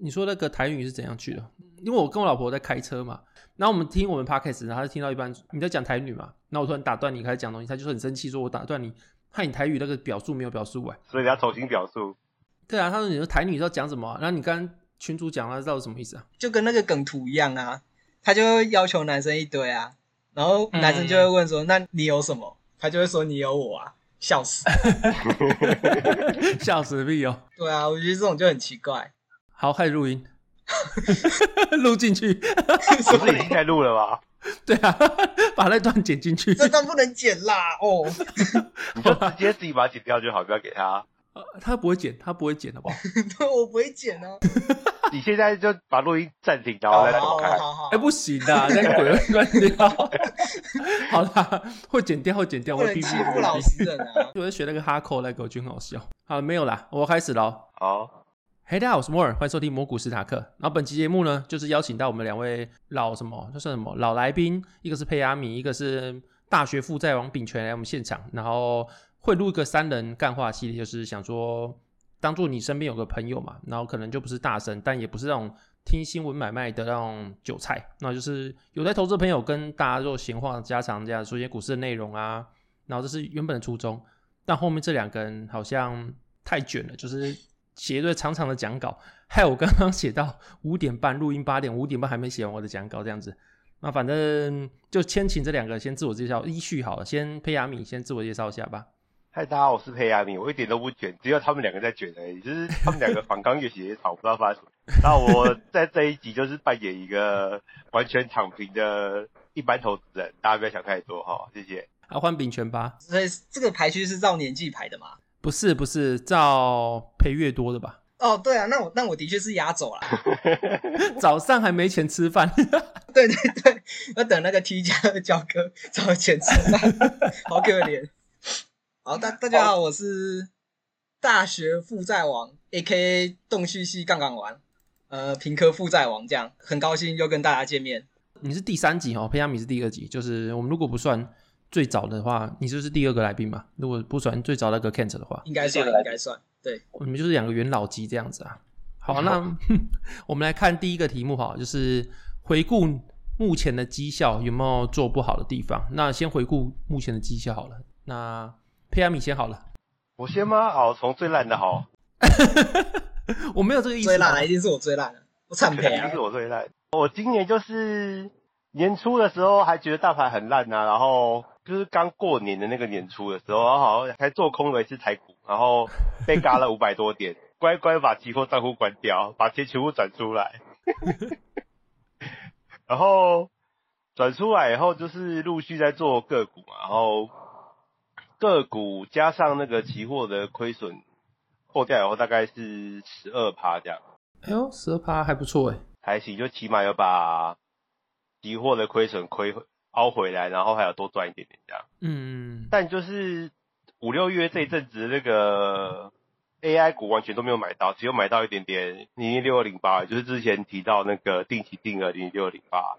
你说那个台语是怎样去的？因为我跟我老婆在开车嘛。然后我们听我们 podcast，然后他就听到一半你在讲台语嘛，然后我突然打断你开始讲东西，他就很生气，说我打断你，害你台语那个表述没有表述完，所以你要重新表述。对啊，他说你说台语要讲什么、啊？然后你刚刚群主讲了，知道什么意思啊？就跟那个梗图一样啊，他就要求男生一堆啊，然后男生就会问说：“嗯、那你有什么？”他就会说：“你有我啊！”笑死，笑死必有。对啊，我觉得这种就很奇怪。好，开始录音。录进去，是 不是已经在录了吗？对啊，把那段剪进去。这段不能剪啦，哦，你就直接自己把它剪掉就好，不要给他。他不会剪，他不会剪，好不好？对，我不会剪哦。你现在就把录音暂停，然后再重开。哎，不行的，那个鬼会乱掉。好啦，会剪掉，会剪掉，会逼欺负老实人啊！我在学那个哈扣，那个我觉得很好笑。好，没有啦，我开始喽。好。嘿，大家好，我是摩尔，欢迎收听魔股斯塔克。然后本期节目呢，就是邀请到我们两位老什么，就是什么老来宾，一个是佩阿米，一个是大学负债王秉权来我们现场。然后会录一个三人干话系列，就是想说，当做你身边有个朋友嘛，然后可能就不是大神，但也不是那种听新闻买卖的那种韭菜，那就是有在投资的朋友跟大家做闲话家常，这样说一些股市的内容啊。然后这是原本的初衷，但后面这两个人好像太卷了，就是。写一段长长的讲稿，害我刚刚写到五点半，录音八点，五点半还没写完我的讲稿，这样子。那反正就先请这两个先自我介绍，依序好了。先佩亚米先自我介绍一下吧。嗨，大家好，我是佩亚米，我一点都不卷，只有他们两个在卷而已。就是他们两个反刚越写越吵，不知道发生什么。那我在这一集就是扮演一个完全躺平的一般投资人，大家不要想太多哈，谢谢。啊，换秉权吧。所以这个排序是照年纪排的吗？不是不是，照赔越多的吧？哦，对啊，那我那我的确是压走了。早上还没钱吃饭。对对对，要等那个 T 加的交割才有钱吃饭，好可怜。好，大大家好，我是大学负债王，A.K.A. 洞悉系杠杆王，呃，平科负债王，这样很高兴又跟大家见面。你是第三集哦，佩亚米是第二集，就是我们如果不算。最早的话，你就是第二个来宾嘛？如果不算最早那个 Kent 的话，应该算，应该算。对，你们就是两个元老级这样子啊。好，那 我们来看第一个题目哈，就是回顾目前的绩效有没有做不好的地方？那先回顾目前的绩效好了。那佩亚米先好了，我先吗？好，从最烂的好。我没有这个意思。最烂一定是我最烂的，我惨赔啊！一定是我最烂。我今年就是年初的时候还觉得大盘很烂啊，然后。就是刚过年的那个年初的时候，然后好像还做空了一次台股，然后被嘎了五百多点，乖乖把期货账户关掉，把钱全部转出来。然后转出来以后，就是陆续在做个股嘛，然后个股加上那个期货的亏损破掉以后，大概是十二趴这样。哎呦，十二趴还不错哎，还行，就起码有把期货的亏损亏回。凹回来，然后还要多赚一点点这样。嗯，但就是五六月这一阵子，那个 AI 股完全都没有买到，只有买到一点点零零六二零八，就是之前提到那个定期定额零零六二零八。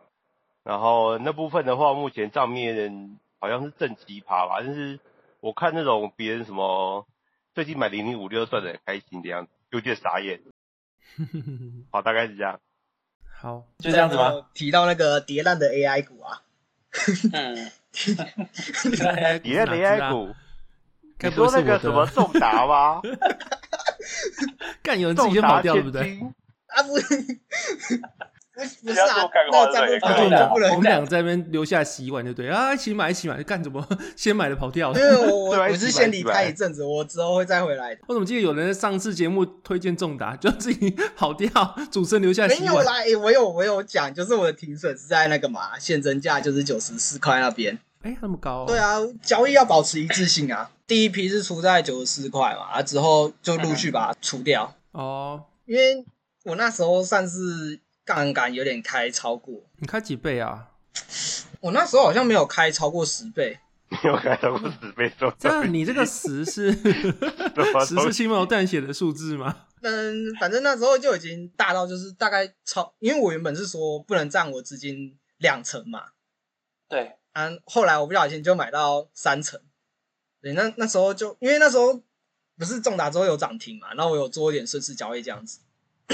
然后那部分的话，目前账面好像是正奇葩吧，但是我看那种别人什么最近买零零五六赚的很开心的样子，有点傻眼。好，大概是这样。好，就这样子吗？提到那个跌烂的 AI 股啊。嗯，你那 AI 股，你说那个什么重达吗？干有人自己就跑掉，对不对？啊不，不是啊，那个战斗卡就不能。我们两个在那边留下洗碗，就对啊，一起买一起买，干什么？先买的跑掉了。因为我我 我是先离开一阵子，我之后会再回来的。我怎么记得有人在上次节目推荐重达，就自己跑掉，主持人留下洗碗。没有啦，我有我有讲，就是我的停损是在那个嘛，现增价就是九十四块那边。哎，那么高哦？对啊，交易要保持一致性啊。第一批是出在九十四块嘛，啊之后就陆续把它除掉。哦，因为我那时候算是杠杆有点开超过。你开几倍啊？我那时候好像没有开超过十倍。没有开超过十倍，这样你这个十是 十是轻描淡写的数字吗？嗯，反正那时候就已经大到就是大概超，因为我原本是说不能占我资金两成嘛。对。啊，后来我不小心就买到三成。对，那那时候就因为那时候不是重达之后有涨停嘛，然后我有做一点顺势交易这样子。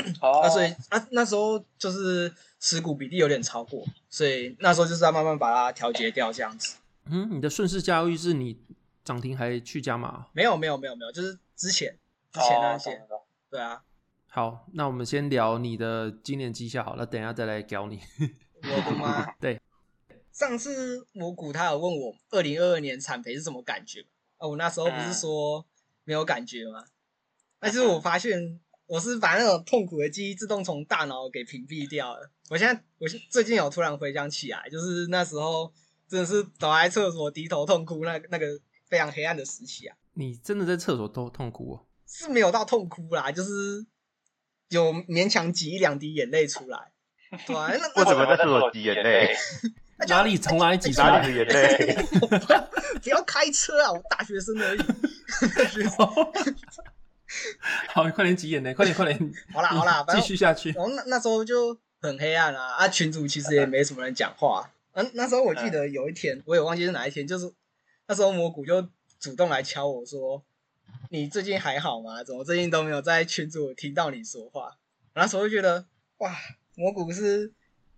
哦。啊，所以啊那时候就是持股比例有点超过，所以那时候就是要慢慢把它调节掉这样子。嗯，你的顺势交易是你涨停还去加码？没有没有没有没有，就是之前之前那些。哦对啊，好，那我们先聊你的今年绩效好了，等一下再来教你。我的妈？对，上次蘑菇他有问我二零二二年产赔是什么感觉啊？我那时候不是说没有感觉吗？但是我发现我是把那种痛苦的记忆自动从大脑给屏蔽掉了。我现在我最近有突然回想起来，就是那时候真的是倒在厕所低头痛哭，那那个非常黑暗的时期啊！你真的在厕所都痛哭哦？是没有到痛哭啦，就是有勉强挤一两滴眼泪出来。对啊，那 我怎么在厕所挤眼泪？哪里从哪里挤出来的眼泪？不要开车啊！我大学生而已。好，快点急眼呢，快点快点。好啦好啦，继续下去。然后那那时候就很黑暗啊，啊群主其实也没什么人讲话。嗯、啊，那时候我记得有一天，我也忘记是哪一天，就是那时候蘑菇就主动来敲我说。你最近还好吗？怎么最近都没有在群主听到你说话？那时候就觉得哇，蘑菇是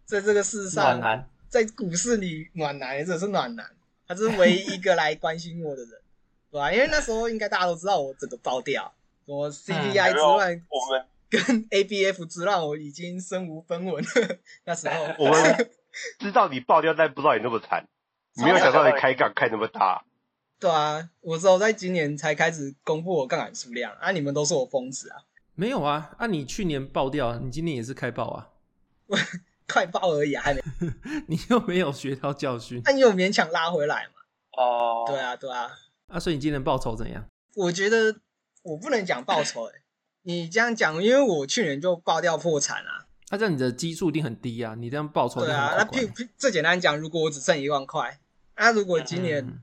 在这个世上，在股市里暖男，真的是暖男，他是唯一一个来关心我的人，对吧？因为那时候应该大家都知道我整个爆掉，什么 CPI 之乱，嗯、我们跟 ABF 之乱，我已经身无分文了。那时候我们 知道你爆掉，但不知道你那么惨，没有想到你开杠开那么大。对啊，我只有在今年才开始公布我杠杆数量啊！你们都说我疯子啊？没有啊，啊你去年爆掉，你今年也是开爆啊？快爆而已啊，还没。你又没有学到教训，那、啊、你有勉强拉回来嘛？哦、uh...，对啊，对啊。啊，所以你今年报酬怎样？我觉得我不能讲报酬诶、欸，你这样讲，因为我去年就爆掉破产啊。那、啊、这样你的基数一定很低啊，你这样报酬对啊。那譬最简单讲，如果我只剩一万块，那、啊、如果今年、嗯。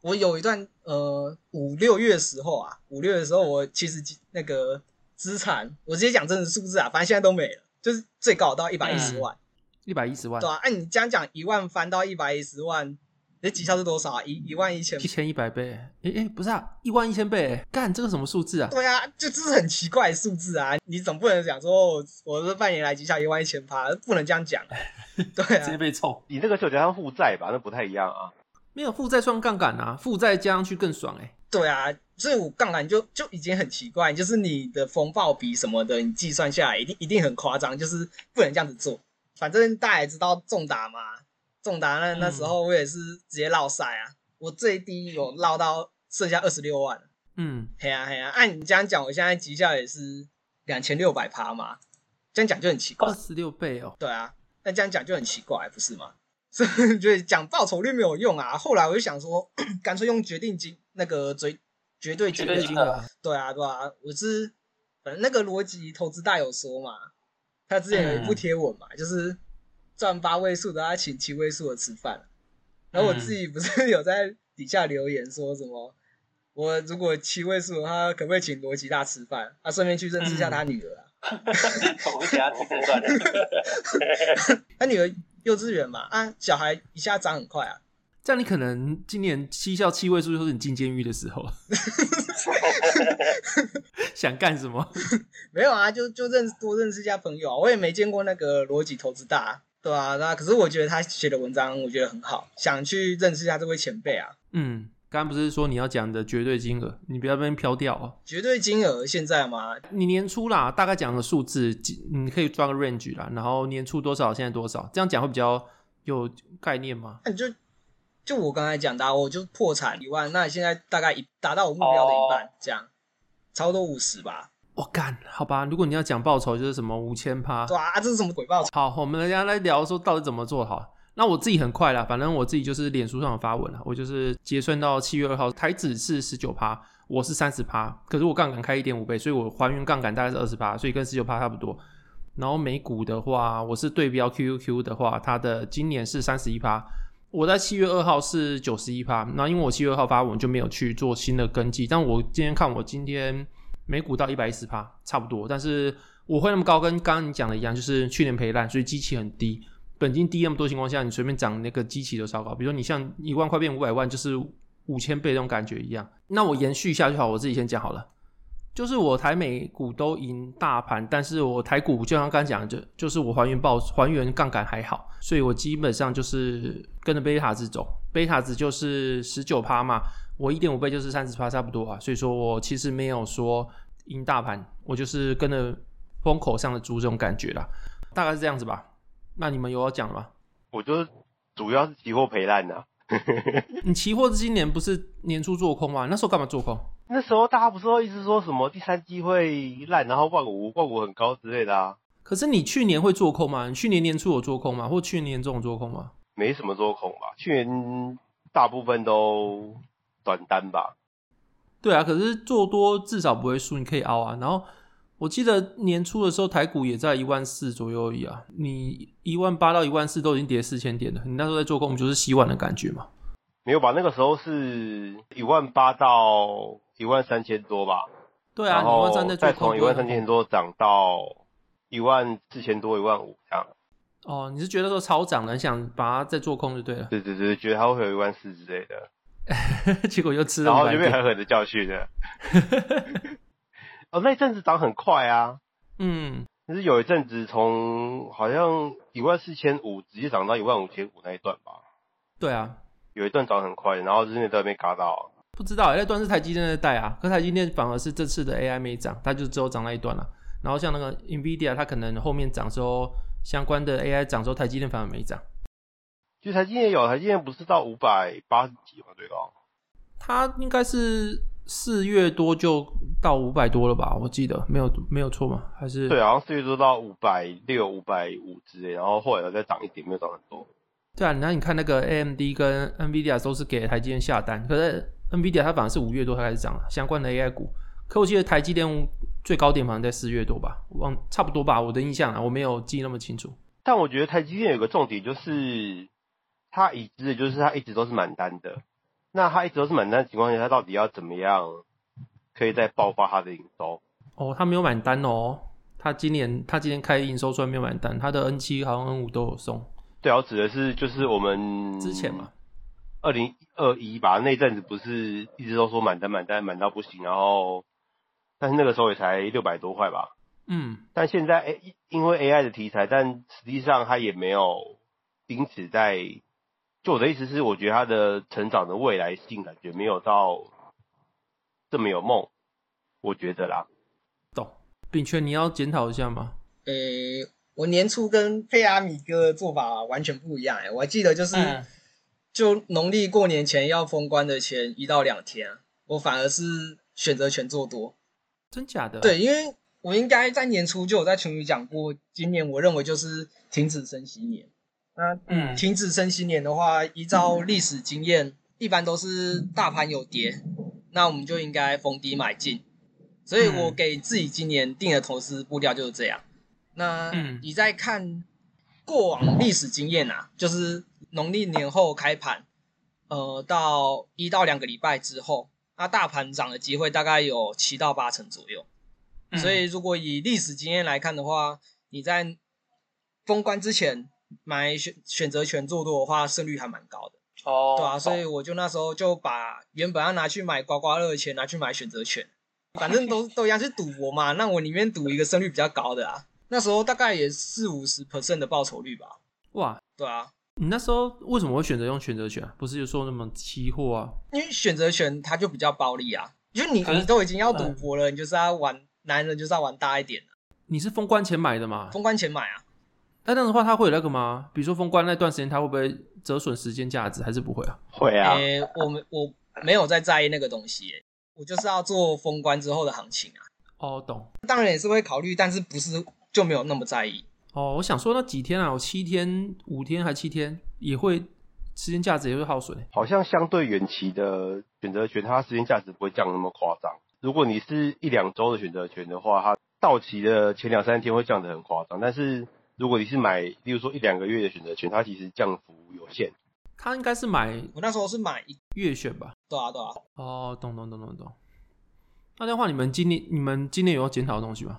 我有一段呃五六月的时候啊，五六月的时候我其实那个资产，我直接讲真实数字啊，反正现在都没了，就是最高到一百一十万，一百一十万，对啊，按、啊、你这样讲一万翻到一百一十万，你绩效是多少啊？一一万一千，一千一百倍，诶、欸、哎，不是啊，一万一千倍，干这个什么数字啊？对啊，就这是很奇怪的数字啊，你总不能讲说我我这半年来绩效一万一千趴，不能这样讲，对啊，直接被冲，你那个就加上负债吧，那不太一样啊。没有负债算杠杆啊，负债加上去更爽哎、欸。对啊，所以我杠杆就就已经很奇怪，就是你的风暴比什么的，你计算下来一定一定很夸张，就是不能这样子做。反正大家也知道重打嘛，重达那那时候我也是直接落赛啊，我最低有落到剩下二十六万。嗯，嘿啊嘿啊，按你这样讲，我现在绩效也是两千六百趴嘛，这样讲就很奇怪。二十六倍哦。对啊，那这样讲就很奇怪，不是吗？所以觉得讲报酬率没有用啊。后来我就想说，干脆用决定金那个绝绝对决定金额。对啊，对啊，我是反正那个逻辑投资大有说嘛，他之前有一部贴文嘛，嗯、就是赚八位数的他请七位数的吃饭。然后我自己不是有在底下留言说什么，我如果七位数的话，可不可以请罗吉大吃饭？啊，顺便去认识一下他女儿啊。我给他吃饭。他女儿。幼稚园嘛，啊，小孩一下长很快啊，这样你可能今年七校七位数就是你进监狱的时候，想干什么？没有啊，就就认识多认识一下朋友啊。我也没见过那个逻辑投资大，对啊，那可是我觉得他写的文章我觉得很好，想去认识一下这位前辈啊。嗯，刚刚不是说你要讲的绝对金额，你不要被飘掉哦。绝对金额现在吗？你年初啦，大概讲个数字，你可以抓个 range 啦，然后年初多少，现在多少，这样讲会比较有概念吗？那你就就我刚才讲的，我就破产一万，那你现在大概一达到我目标的一半，这样，差不多五十吧。我干，好吧，如果你要讲报酬，就是什么五千趴，对啊，这是什么鬼报酬？好，我们来来聊说到底怎么做好。那我自己很快啦，反正我自己就是脸书上有发文了，我就是结算到七月二号，台指是十九趴，我是三十趴，可是我杠杆开一点五倍，所以我还原杠杆大概是二十趴，所以跟十九趴差不多。然后美股的话，我是对标 QQQ 的话，它的今年是三十一趴，我在七月二号是九十一趴。那因为我七月二号发文就没有去做新的跟进，但我今天看我今天美股到一百一十趴差不多，但是我会那么高，跟刚刚你讲的一样，就是去年赔烂，所以基期很低。本金低那么多情况下，你随便涨那个基期都超高。比如说你像一万块变五百万，就是五千倍那种感觉一样。那我延续一下就好，我自己先讲好了。就是我台美股都赢大盘，但是我台股就像刚刚讲的，就就是我还原报还原杠杆还好，所以我基本上就是跟着贝塔值走。贝塔值就是十九趴嘛，我一点五倍就是三十趴差不多啊。所以说我其实没有说赢大盘，我就是跟着风口上的猪这种感觉啦，大概是这样子吧。那你们有要讲吗？我就是主要是期货赔烂的。你期货今年不是年初做空吗？那时候干嘛做空？那时候大家不是都一直说什么第三季会烂，然后万五万五很高之类的啊。可是你去年会做空吗？你去年年初有做空吗？或去年这种做空吗？没什么做空吧，去年大部分都短单吧。对啊，可是做多至少不会输，你可以熬啊，然后。我记得年初的时候，台股也在一万四左右而已啊。你一万八到一万四都已经跌四千点了，你那时候在做空，就是洗碗的感觉嘛？没有吧？那个时候是一万八到一万三千多吧？对啊，一万三在做空，再从一万三千多涨到一万四千多、一万五这样。哦，你是觉得说超涨了，你想把它再做空就对了？对对对，觉得它会有一万四之类的，结果又吃了，然后就被狠狠的教训了。哦，那阵子涨很快啊，嗯，可是有一阵子从好像一万四千五直接涨到一万五千五那一段吧？对啊，有一段涨很快，然后日内都没嘎到。不知道、欸、那段是台积电在带啊，可台积电反而是这次的 AI 没涨，它就只有涨那一段了。然后像那个 NVIDIA，它可能后面涨时候相关的 AI 涨时候，台积电反而没涨。就台积电有，台积电不是到五百八十几吗？最高？它应该是。四月多就到五百多了吧？我记得没有没有错吗？还是对，好像四月多到五百六、五百五之类，然后后来再涨一点，没有涨很多。对啊，那你看那个 AMD 跟 NVIDIA 都是给台积电下单，可是 NVIDIA 它反而是五月多才开始涨了，相关的 AI 股。可我记得台积电最高点好像在四月多吧？忘差不多吧？我的印象啊，我没有记那么清楚。但我觉得台积电有个重点就是，它已知的就是他一直都是满单的。那他一直都是满单的情况下，他到底要怎么样可以再爆发他的营收？哦，他没有满单哦。他今年他今年开营收虽然没有满单，他的 N 七好像 N 五都有送。对啊，我指的是就是我们之前嘛，二零二一吧，那阵子不是一直都说满单满单满到不行，然后但是那个时候也才六百多块吧。嗯，但现在 A，因为 AI 的题材，但实际上他也没有因此在。就我的意思是，我觉得他的成长的未来性感觉没有到这么有梦，我觉得啦。懂，秉权你要检讨一下吗？诶、欸，我年初跟佩阿米哥的做法完全不一样诶、欸，我还记得就是，嗯、就农历过年前要封关的前一到两天，我反而是选择权做多。真假的？对，因为我应该在年初就有在群里讲过，今年我认为就是停止升息年。那嗯，停止升息年的话，依照历史经验，一般都是大盘有跌，那我们就应该逢低买进。所以我给自己今年定的投资步调就是这样。那你再看过往历史经验啊，就是农历年后开盘，呃，到一到两个礼拜之后，那大盘涨的机会大概有七到八成左右。所以如果以历史经验来看的话，你在封关之前。买选选择权做多的话，胜率还蛮高的哦，oh, 对啊，所以我就那时候就把原本要拿去买刮刮乐的钱拿去买选择权，反正都 都一样，是赌博嘛，那我宁愿赌一个胜率比较高的啊。那时候大概也四五十 percent 的报酬率吧。哇，对啊，你那时候为什么会选择用选择权啊？不是就说那么期货啊？因为选择权它就比较暴利啊，就你你都已经要赌博了，嗯你就是要玩，男人就是要玩大一点的，你是封关前买的嘛？封关前买啊。那这样的话，它会有那个吗？比如说封关那段时间，它会不会折损时间价值，还是不会啊？会啊，诶、我们我没有在在意那个东西、欸，我就是要做封关之后的行情啊。哦，懂。当然也是会考虑，但是不是就没有那么在意。哦，我想说那几天啊，我七天、五天还七天，也会时间价值也会耗损欸。好像相对远期的选择权，它时间价值不会降那么夸张。如果你是一两周的选择权的话，它到期的前两三天会降得很夸张。但是如果你是买，例如说一两个月的选择权，它其实降幅有限。他应该是买我那时候是买一，月选吧？对啊对啊，哦，懂懂懂懂懂。那这样的话，你们今年你们今年有要检讨的东西吗？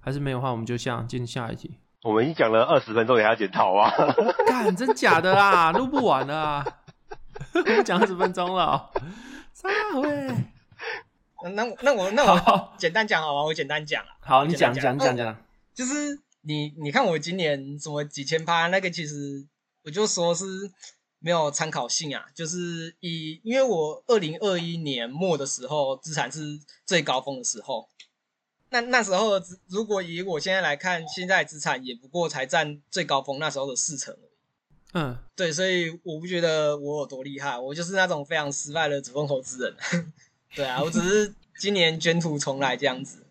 还是没有的话，我们就下进下一题。我们已经讲了二十分钟，你还要检讨啊？干，真假的啦，录不完了啊！我讲二十分钟了哦，啥喂？那那那我那我好，简单讲好吧，我简单讲啊，好，你讲讲讲讲。就是你你看我今年什么几千趴，那个其实我就说是没有参考性啊，就是以因为我二零二一年末的时候资产是最高峰的时候，那那时候如果以我现在来看，现在资产也不过才占最高峰那时候的四成而已。嗯，对，所以我不觉得我有多厉害，我就是那种非常失败的主动投资人。对啊，我只是今年卷土重来这样子。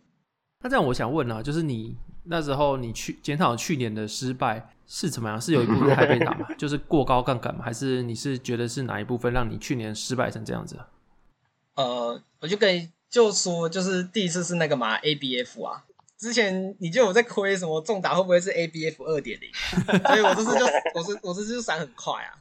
那这样我想问啊，就是你那时候你去检讨去年的失败是怎么样？是有一部分太被打吗？就是过高杠杆吗？还是你是觉得是哪一部分让你去年失败成这样子啊？呃，我就跟你就说，就是第一次是那个嘛 ABF 啊，之前你就有在亏什么重打会不会是 ABF 二点零，所以我这次就我这我这次就闪很快啊，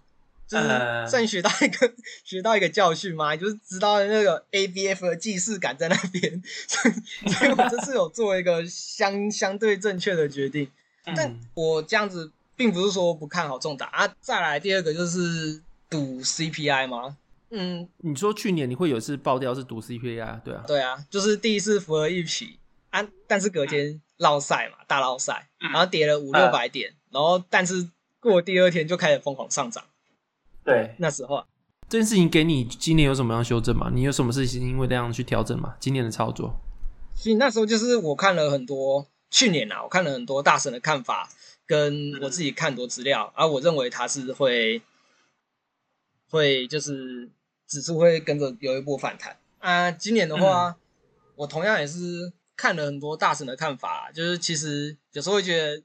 就是算学到一个学到一个教训嘛，就是知道那个 ABF 的既视感在那边，所以所以我这次有做一个相相对正确的决定，但我这样子并不是说不看好重打啊。再来第二个就是赌 CPI 吗。嗯，你说去年你会有一次爆掉是赌 CPI，对啊，对啊，就是第一次符合预期啊，但是隔天落赛嘛，大落赛，然后跌了五六百点，然后但是过第二天就开始疯狂上涨。对，那时候啊，这件事情给你今年有什么样修正吗？你有什么事情因为这样去调整吗？今年的操作？所以那时候就是我看了很多，去年啊，我看了很多大神的看法，跟我自己看很多资料，而、啊、我认为他是会会就是。指数会跟着有一波反弹啊！今年的话，嗯、我同样也是看了很多大神的看法，就是其实有时候会觉得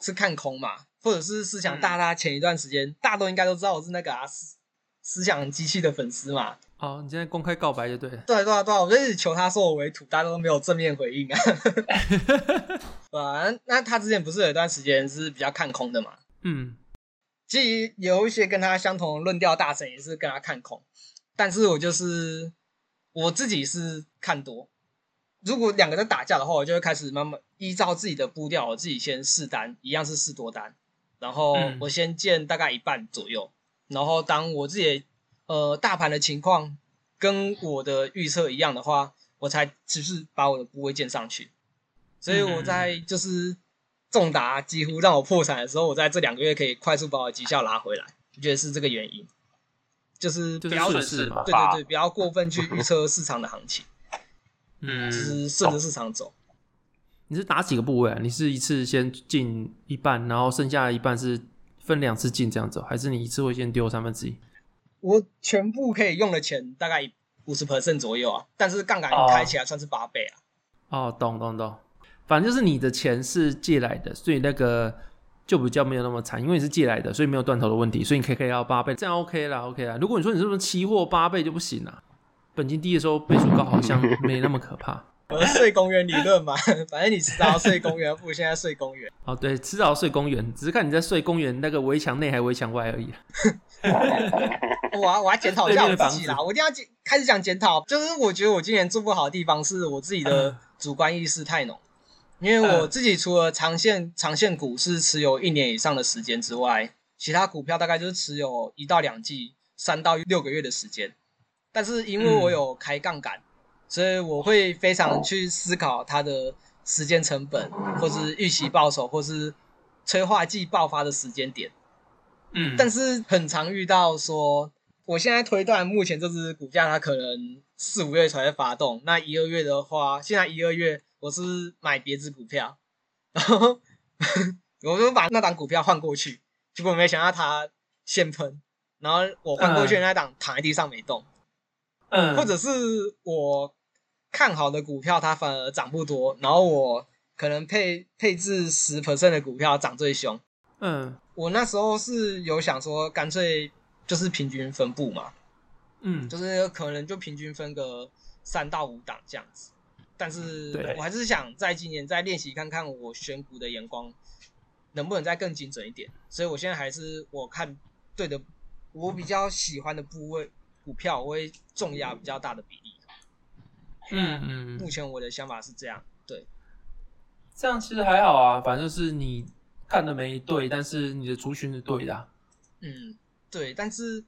是看空嘛，或者是思想大大前一段时间，嗯、大家都应该都知道我是那个啊思思想机器的粉丝嘛。哦，你现在公开告白就对了。对对对，我就一直求他说我为土，大家都没有正面回应啊。啊，那他之前不是有一段时间是比较看空的嘛？嗯。其实有一些跟他相同论调大神也是跟他看空，但是我就是我自己是看多。如果两个在打架的话，我就会开始慢慢依照自己的步调，我自己先试单，一样是试多单，然后我先建大概一半左右，然后当我自己呃大盘的情况跟我的预测一样的话，我才只是把我的部位建上去。所以我在就是。重达几乎让我破产的时候，我在这两个月可以快速把我绩效拉回来，我觉得是这个原因，就是不要损失，对对对，不要过分去预测市场的行情，嗯，就是顺着市场走。你是打几个部位啊？你是一次先进一半，然后剩下的一半是分两次进这样走，还是你一次会先丢三分之一？我全部可以用的钱大概五十 percent 左右啊，但是杠杆开起来算是八倍啊。哦，懂懂懂。反正就是你的钱是借来的，所以那个就比较没有那么惨，因为你是借来的，所以没有断头的问题，所以你可以可以要八倍，这样 OK 啦，OK 啦。如果你说你是不是期货八倍就不行啦，本金低的时候倍数高好像没那么可怕。我睡公园理论嘛，反正你迟早睡公园，不如现在睡公园。哦，对，迟早睡公园，只是看你在睡公园那个围墙内还围墙外而已。我要我要检讨一下我自己啦，我一定要开始讲检讨，就是我觉得我今年做不好的地方是我自己的主观意识太浓。因为我自己除了长线长线股是持有一年以上的时间之外，其他股票大概就是持有一到两季、三到六个月的时间。但是因为我有开杠杆，所以我会非常去思考它的时间成本，或是预期报酬，或是催化剂爆发的时间点。嗯，但是很常遇到说，我现在推断目前这只股价它可能四五月才会发动，那一二月的话，现在一二月我是买别只股票，然后我就把那档股票换过去，结果没想到它现喷，然后我换过去那档躺在地上没动，嗯，或者是我看好的股票它反而涨不多，然后我可能配配置十 percent 的股票涨最凶，嗯。我那时候是有想说，干脆就是平均分布嘛，嗯，就是可能就平均分个三到五档这样子。但是我还是想在今年再练习看看我选股的眼光能不能再更精准一点。所以我现在还是我看对的，我比较喜欢的部位股票，我会重压比较大的比例。嗯嗯，目前我的想法是这样，对，这样其实还好啊，反正就是你。看的没对，但是你的族群是对的、啊。嗯，对，但是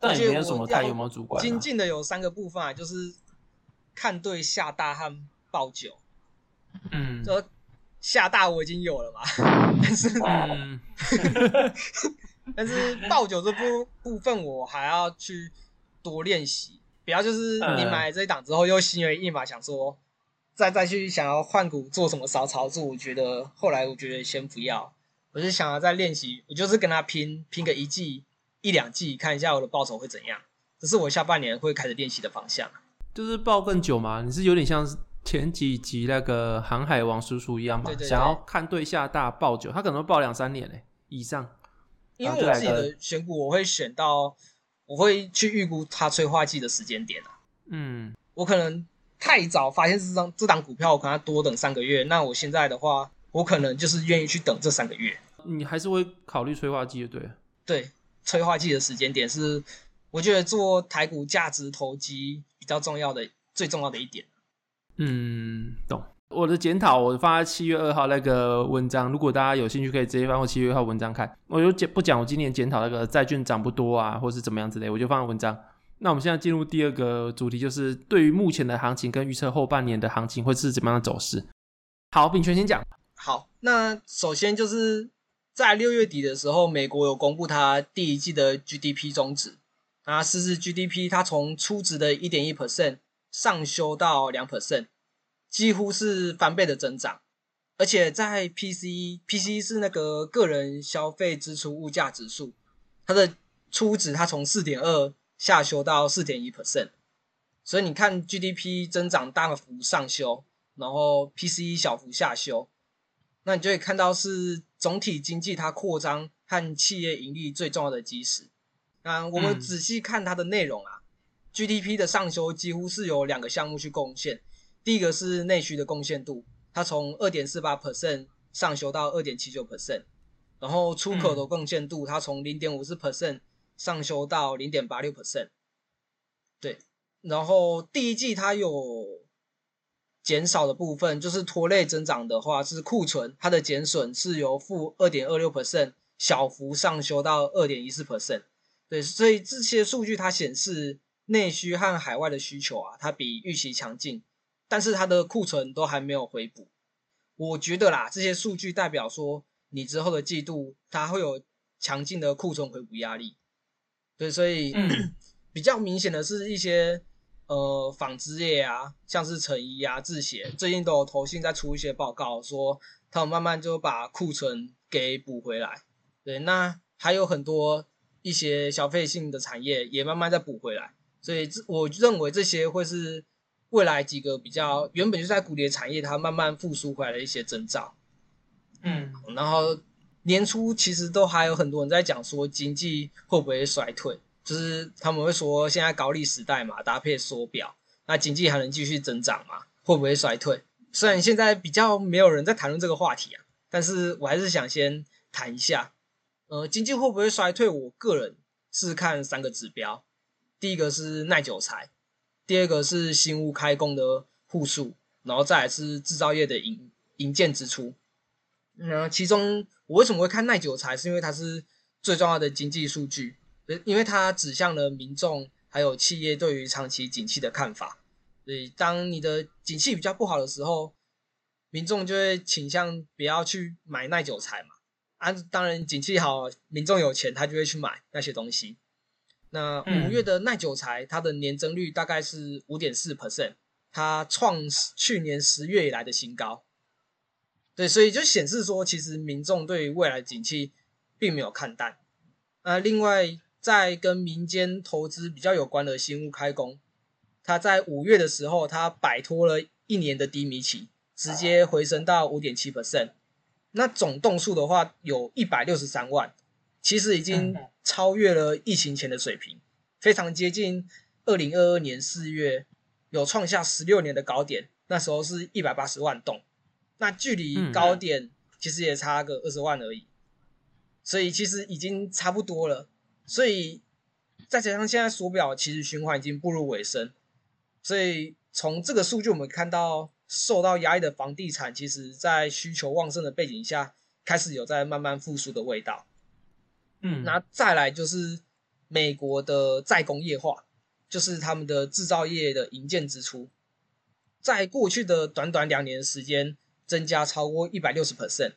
但也没有什么太有没有主观、啊。精进的有三个部分啊，就是看对下大和爆酒。嗯，就下大我已经有了嘛，但是，嗯、但是爆酒这部部分我还要去多练习，不要就是你买了这一档之后又心猿意马，想说。再再去想要换股做什么骚操作，我觉得后来我觉得先不要，我就想要再练习，我就是跟他拼拼个一季一两季，看一下我的报酬会怎样。这是我下半年会开始练习的方向。就是报更久嘛，你是有点像前几集那个航海王叔叔一样嘛，对对对，想要看对下大报久，他可能会抱两三年嘞以上。因为我自己的选股，我会选到，我会去预估它催化剂的时间点啊。嗯，我可能。太早发现这张这档股票，我可能要多等三个月。那我现在的话，我可能就是愿意去等这三个月。你还是会考虑催化剂，对？对，催化剂的时间点是我觉得做台股价值投机比较重要的、最重要的一点。嗯，懂。我的检讨我发在七月二号那个文章，如果大家有兴趣，可以直接翻我七月二号文章看。我就讲不讲我今年检讨那个债券涨不多啊，或是怎么样之类，我就放在文章。那我们现在进入第二个主题，就是对于目前的行情跟预测后半年的行情会是怎么样的走势。好，秉全先讲。好，那首先就是在六月底的时候，美国有公布它第一季的 GDP 终值，那实质 GDP 它从初值的一点一 percent 上修到两 percent，几乎是翻倍的增长。而且在 PCE，PCE 是那个个人消费支出物价指数，它的初值它从四点二。下修到四点一 percent，所以你看 GDP 增长大幅上修，然后 PCE 小幅下修，那你就会看到是总体经济它扩张和企业盈利最重要的基石。那我们仔细看它的内容啊，嗯，GDP 的上修几乎是由两个项目去贡献，第一个是内需的贡献度，它从二点四八 percent 上修到二点七九 percent，然后出口的贡献度，它从零点五四 percent。上修到零点八六 percent，对，然后第一季它有减少的部分，就是拖累增长的话是库存，它的减损是由负二点二六 percent 小幅上修到二点一四 percent，对，所以这些数据它显示内需和海外的需求啊，它比预期强劲，但是它的库存都还没有回补，我觉得啦，这些数据代表说你之后的季度它会有强劲的库存回补压力。对，所以、嗯、比较明显的是一些呃纺织业啊，像是成衣啊、制鞋，最近都有投信在出一些报告，说他们慢慢就把库存给补回来。对，那还有很多一些消费性的产业也慢慢在补回来，所以我认为这些会是未来几个比较原本就在谷底的产业，它慢慢复苏回来的一些征兆。嗯，然后。年初其实都还有很多人在讲说经济会不会衰退，就是他们会说现在高利时代嘛，搭配缩表，那经济还能继续增长吗？会不会衰退？虽然现在比较没有人在谈论这个话题啊，但是我还是想先谈一下，呃，经济会不会衰退？我个人是看三个指标，第一个是耐久材，第二个是新屋开工的户数，然后再来是制造业的营营建支出。那其中我为什么会看耐久材？是因为它是最重要的经济数据，因为它指向了民众还有企业对于长期景气的看法。所以当你的景气比较不好的时候，民众就会倾向不要去买耐久材嘛。啊，当然景气好，民众有钱，他就会去买那些东西。那五月的耐久材，它的年增率大概是五点四 percent，它创去年十月以来的新高。对，所以就显示说，其实民众对未来景气并没有看淡。呃，另外，在跟民间投资比较有关的新屋开工，它在五月的时候，它摆脱了一年的低迷期，直接回升到五点七 percent。那总栋数的话，有一百六十三万，其实已经超越了疫情前的水平，非常接近二零二二年四月有创下十六年的高点，那时候是一百八十万栋。那距离高点其实也差个二十万而已，所以其实已经差不多了。所以再加上现在手表，其实循环已经步入尾声。所以从这个数据我们看到，受到压抑的房地产，其实在需求旺盛的背景下，开始有在慢慢复苏的味道。嗯，那再来就是美国的再工业化，就是他们的制造业的营建支出，在过去的短短两年的时间。增加超过一百六十 percent。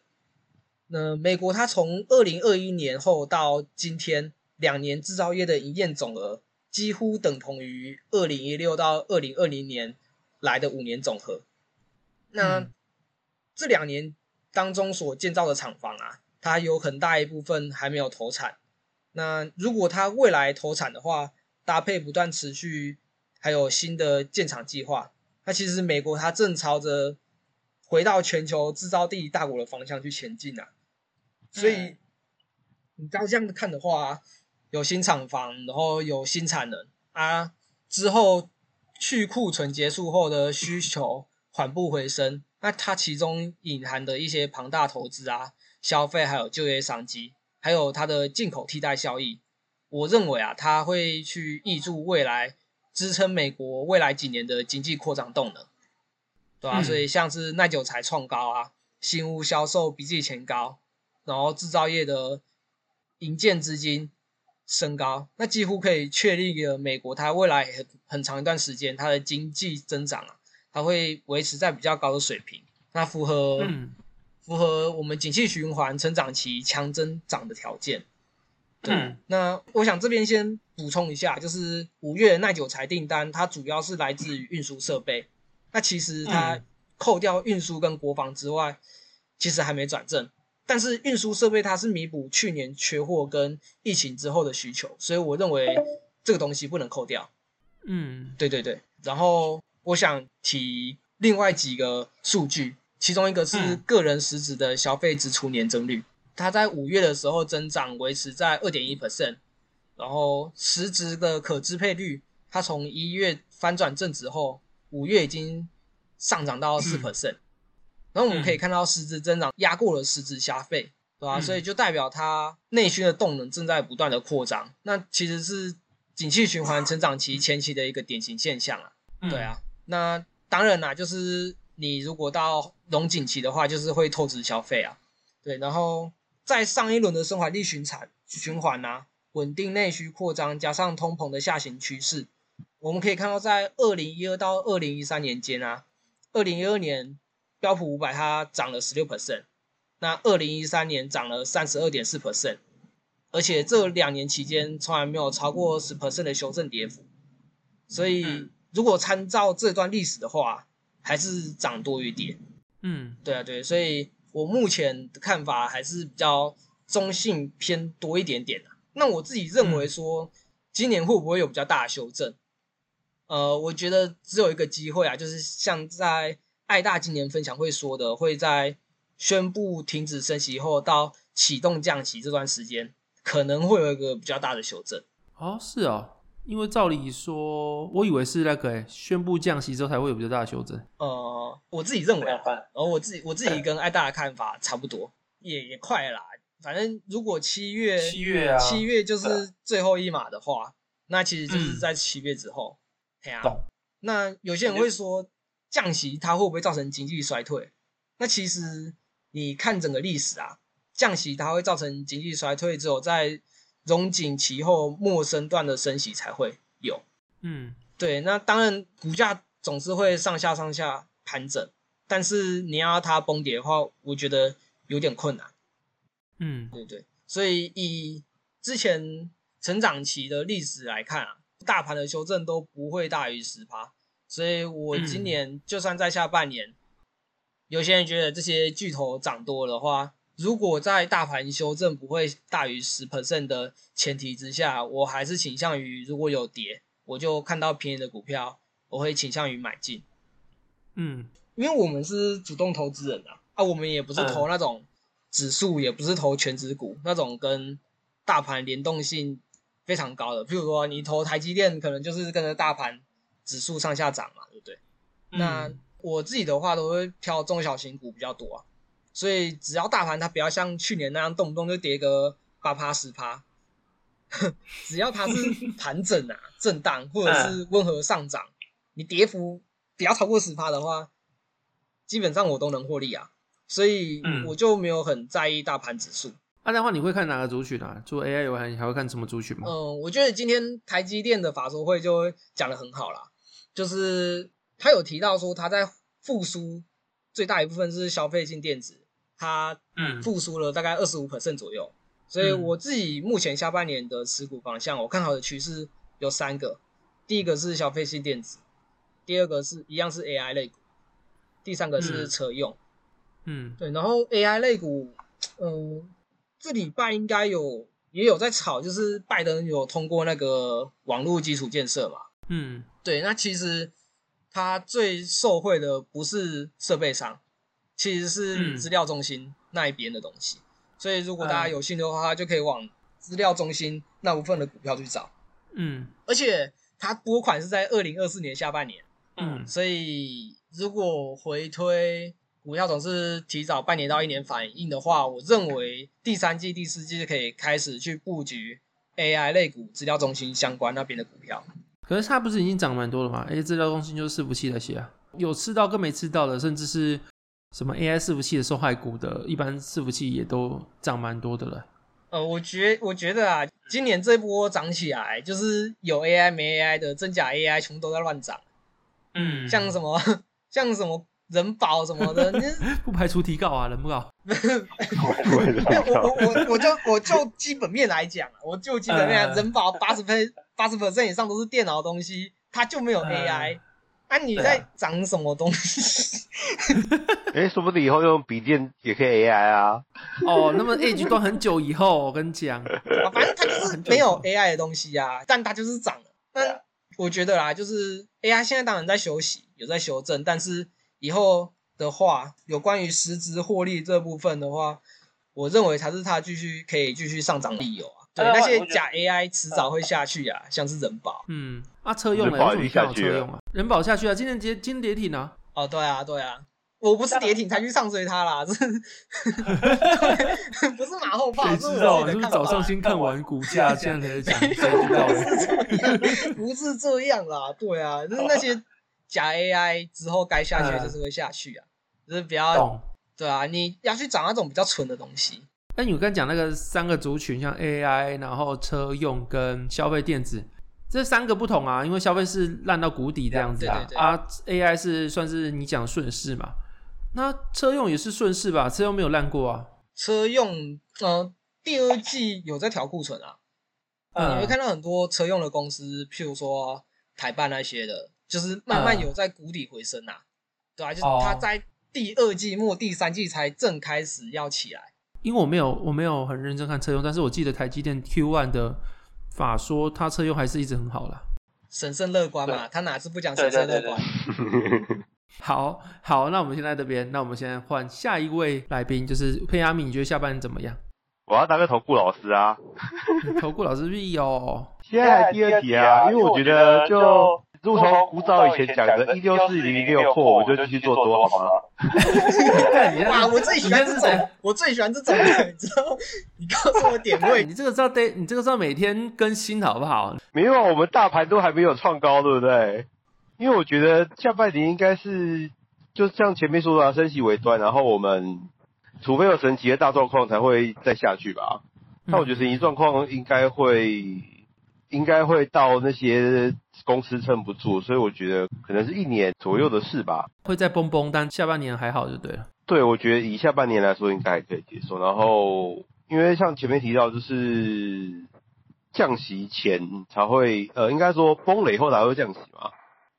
那美国它从二零二一年后到今天两年制造业的营业总额几乎等同于二零一六到二零二零年来的五年总和。那、嗯、这两年当中所建造的厂房啊，它有很大一部分还没有投产。那如果它未来投产的话，搭配不断持续，还有新的建厂计划，那其实美国它正朝着。回到全球制造第一大国的方向去前进啊，所以你照这样看的话，有新厂房，然后有新产能啊，之后去库存结束后的需求缓步回升，那它其中隐含的一些庞大投资啊、消费还有就业商机，还有它的进口替代效益，我认为啊，它会去挹注未来支撑美国未来几年的经济扩张动能。对啊，所以像是耐久材创高啊，新屋销售比自己前高，然后制造业的营建资金升高，那几乎可以确立了美国它未来很很长一段时间它的经济增长啊，它会维持在比较高的水平，那符合、嗯、符合我们景气循环成长期强增长的条件。对，嗯、那我想这边先补充一下，就是五月耐久材订单，它主要是来自于运输设备。那其实它扣掉运输跟国防之外，其实还没转正。但是运输设备它是弥补去年缺货跟疫情之后的需求，所以我认为这个东西不能扣掉。嗯，对对对。然后我想提另外几个数据，其中一个是个人实质的消费支出年增率，它在五月的时候增长维持在二点一 percent，然后实质的可支配率，它从一月翻转正值后。五月已经上涨到四 percent，嗯、然后我们可以看到实质增长压过了实质消费，对吧？嗯、所以就代表它内需的动能正在不断的扩张，那其实是景气循环成长期前期的一个典型现象啊。嗯、对啊，那当然啦，就是你如果到龙景期的话，就是会透支消费啊。对，然后在上一轮的生产力循环循环啊，稳定内需扩张，加上通膨的下行趋势。我们可以看到，在二零一二到二零一三年间啊，二零一二年标普五百它涨了十六 percent，那二零一三年涨了三十二点四 percent，而且这两年期间从来没有超过十 percent 的修正跌幅，所以如果参照这段历史的话，还是涨多于跌。嗯，对啊，对，所以我目前的看法还是比较中性偏多一点点啊。那我自己认为说，今年会不会有比较大的修正？呃，我觉得只有一个机会啊，就是像在爱大今年分享会说的，会在宣布停止升息后到启动降息这段时间，可能会有一个比较大的修正。哦，是哦，因为照理说，我以为是那个诶宣布降息之后才会有比较大的修正。呃，我自己认为啊，然后我自己我自己跟艾大的看法差不多，也也快啦。反正如果七月七月啊，七月就是最后一码的话，那其实就是在七月之后。嗯懂。那有些人会说，降息它会不会造成经济衰退？那其实你看整个历史啊，降息它会造成经济衰退，只有在荣景期后末升段的升息才会有。嗯，对。那当然，股价总是会上下上下盘整，但是你要它崩跌的话，我觉得有点困难。嗯，对对，所以以之前成长期的历史来看啊，大盘的修正都不会大于十趴，所以我今年就算在下半年，嗯、有些人觉得这些巨头涨多的话，如果在大盘修正不会大于十 percent 的前提之下，我还是倾向于如果有跌，我就看到便宜的股票，我会倾向于买进。嗯，因为我们是主动投资人啊，啊，我们也不是投那种指数，也不是投全值股，那种跟大盘联动性非常高的。譬如说，你投台积电，可能就是跟着大盘指数上下涨嘛，对不对？嗯、那我自己的话，都会挑中小型股比较多啊。所以只要大盘它不要像去年那样动不动就跌个八趴十趴，只要它是 盘整啊、震荡或者是温和上涨，你跌幅不要超过十趴的话，基本上我都能获利啊。所以我就没有很在意大盘指数。那、嗯啊、的话，你会看哪个族群啊？做 AI 以外，你还会看什么族群吗？嗯，我觉得今天台积电的法说会就讲的很好啦，就是他有提到说他在复苏最大一部分是消费性电子。它复苏了大概二十五 percent 左右，所以我自己目前下半年的持股方向，我看好的趋势有三个，第一个是消费性电子，第二个是一样是 AI 类股，第三个是车用，嗯，对，然后 AI 类股，嗯，这礼拜应该有也有在炒，就是拜登有通过那个网络基础建设嘛，嗯，对，那其实它最受惠的不是设备商。其实是资料中心那一边的东西，嗯、所以如果大家有兴趣的话，就可以往资料中心那部分的股票去找。嗯，而且它拨款是在二零二四年下半年。嗯，所以如果回推股票总是提早半年到一年反应的话，我认为第三季、第四季就可以开始去布局 AI 类股、资料中心相关那边的股票。可是它不是已经涨蛮多了吗？哎，资料中心就是伺服器那些啊，有吃到跟没吃到的，甚至是。什么 AI 伺服器的受害股的，一般伺服器也都涨蛮多的了。呃，我觉我觉得啊，今年这波涨起来，就是有 AI 没 AI 的真假 AI 全部都在乱涨。嗯，像什么 像什么人保什么的，不排除提告啊，人保。我我我我就我就基本面来讲，我就基本面，人保八十分八十 percent 以上都是电脑东西，它就没有 AI。啊，你在涨什么东西？哎、欸，说不定以后用笔电也可以 AI 啊。哦，那么 Edge 端很久以后，我跟你讲，反正它就是没有 AI 的东西啊，但它就是涨了。那我觉得啦，就是 AI 现在当然在休息，有在修正，但是以后的话，有关于实质获利这部分的话，我认为才是它继续可以继续上涨的理由啊。对，那些假 AI 迟早会下去啊，像是人保。嗯，啊，车用的有什么看好车用啊？人保下去啊，今天跌，今天跌停啊。哦，对啊，对啊，我不是跌停才去上追它啦，是 不是马后炮。谁知道？是不是早上先看完股价，现在才讲？谁知道？不是这样啦，对啊，就是那些假 AI 之后该下去就是会下去啊，就是比较，对啊，你要去找那种比较纯的东西。那你刚讲那个三个族群，像 AI，然后车用跟消费电子，这三个不同啊，因为消费是烂到谷底这样子啊，对对对啊，AI 是算是你讲顺势嘛，那车用也是顺势吧？车用没有烂过啊。车用，呃，第二季有在调库存啊，嗯，你会看到很多车用的公司，譬如说台办那些的，就是慢慢有在谷底回升啊，嗯、对啊，就是它在第二季末、第三季才正开始要起来。因为我没有我没有很认真看车用，但是我记得台积电 Q1 的法说，它车用还是一直很好啦。审慎乐观嘛，他哪次不讲审慎乐观？好好，那我们先在这边，那我们现在换下一位来宾，就是佩亚米，你觉得下半年怎么样？我要当个投顾老师啊，投顾老师必有。现在第二题啊，因为我觉得就。如果从古早以前讲的“一六四零六破”，我就继续做多好吗？哇，我最喜欢这种，我最喜欢这种，你知道？你告诉我点位，你这个知道得，你这个知道每天更新好不好？没有，我们大盘都还没有创高，对不对？因为我觉得下半年应该是，就像前面说的，升息尾端，然后我们除非有神奇的大状况，才会再下去吧。那我觉得神奇状况应该会。应该会到那些公司撑不住，所以我觉得可能是一年左右的事吧。会再崩崩，但下半年还好就对了。对，我觉得以下半年来说应该还可以接受。然后因为像前面提到，就是降息前才会，呃，应该说崩了以后才会降息嘛，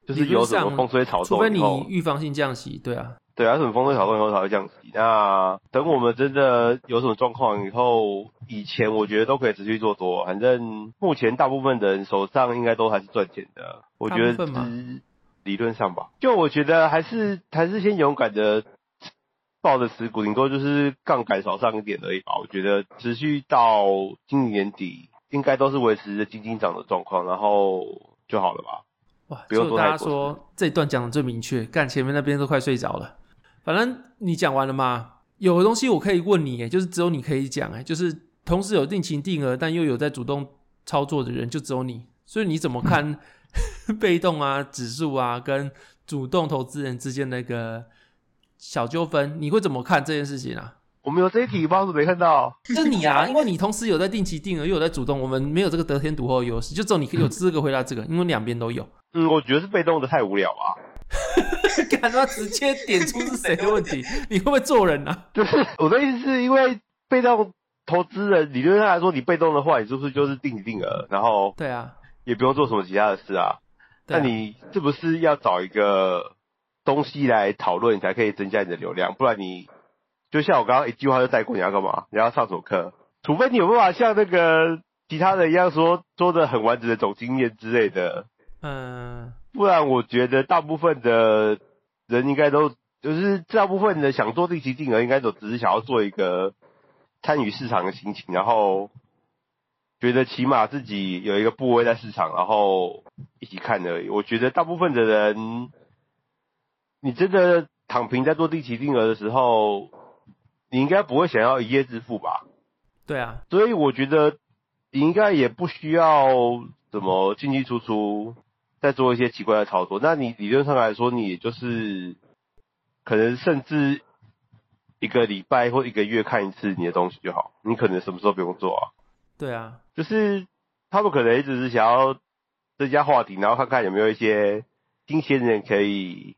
就是有什么风吹草动，除非你预防性降息，对啊，对啊，什么风吹草动以后才会降息。那等我们真的有什么状况以后，以前我觉得都可以持续做多，反正目前大部分的人手上应该都还是赚钱的，我觉得是理论上吧，就我觉得还是还是先勇敢的。抱着持股顶多就是杠杆少上一点而已吧。我觉得持续到今年年底，应该都是维持着金金涨的状况，然后就好了吧。哇，不用大家说这一段讲的最明确，干前面那边都快睡着了。反正你讲完了吗，有的东西我可以问你，哎，就是只有你可以讲，哎，就是同时有定情定额，但又有在主动操作的人，就只有你。所以你怎么看 被动啊、指数啊跟主动投资人之间那个？小纠纷，你会怎么看这件事情啊？我们有这一题，包子没看到。是你啊，因为你同时有在定期定额，又有在主动，我们没有这个得天独厚的优势，就只有你可以有资格回答这个，嗯、因为两边都有。嗯，我觉得是被动的太无聊啊。干嘛直接点出是谁的问题？你会不会做人啊？就是我的意思是因为被动投资人理论上来说，你被动的话，你是不是就是定一定额，然后对啊，也不用做什么其他的事啊？那、啊、你是不是要找一个？东西来讨论，你才可以增加你的流量，不然你就像我刚刚一句话就带过，你要干嘛？你要上什么课？除非你有办法像那个其他人一样说说的很完整的总经验之类的，嗯，不然我觉得大部分的人应该都就是大部分的想做定期定额，应该都只是想要做一个参与市场的心情，然后觉得起码自己有一个部位在市场，然后一起看而已。我觉得大部分的人。你真的躺平在做定期定额的时候，你应该不会想要一夜致富吧？对啊，所以我觉得你应该也不需要怎么进进出出，再做一些奇怪的操作。那你理论上来说，你也就是可能甚至一个礼拜或一个月看一次你的东西就好，你可能什么时候不用做啊？对啊，就是他们可能一直是想要增加话题，然后看看有没有一些新鲜人可以。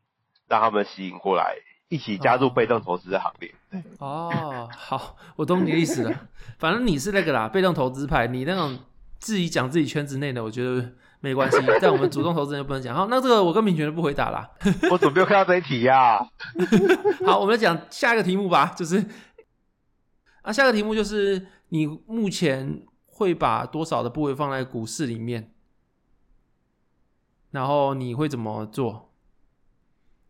让他们吸引过来，一起加入被动投资的行列。哦，好，我懂你的意思了。反正你是那个啦，被动投资派，你那种自己讲自己圈子内的，我觉得没关系。但我们主动投资人就不能讲。好，那这个我跟品权就不回答啦。我怎么没有看到这一题呀、啊？好，我们来讲下一个题目吧。就是啊，下一个题目就是你目前会把多少的部位放在股市里面，然后你会怎么做？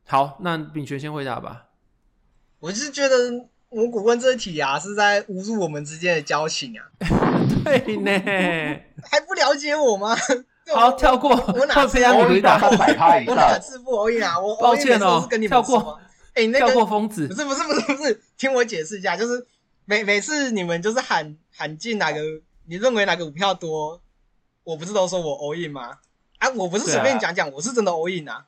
好，那秉权先回答吧。我是觉得我古问这题啊，是在侮辱我们之间的交情啊。对呢，还不了解我吗？好，跳过。我哪次要回答？我哪次不欧印啊？我抱歉哦，跟你跳过。哎，那个跳过疯子，不是不是不是不是，听我解释一下，就是每每次你们就是喊喊进哪个，你认为哪个股票多，我不是都说我欧印吗？啊，我不是随便讲讲，我是真的欧印啊。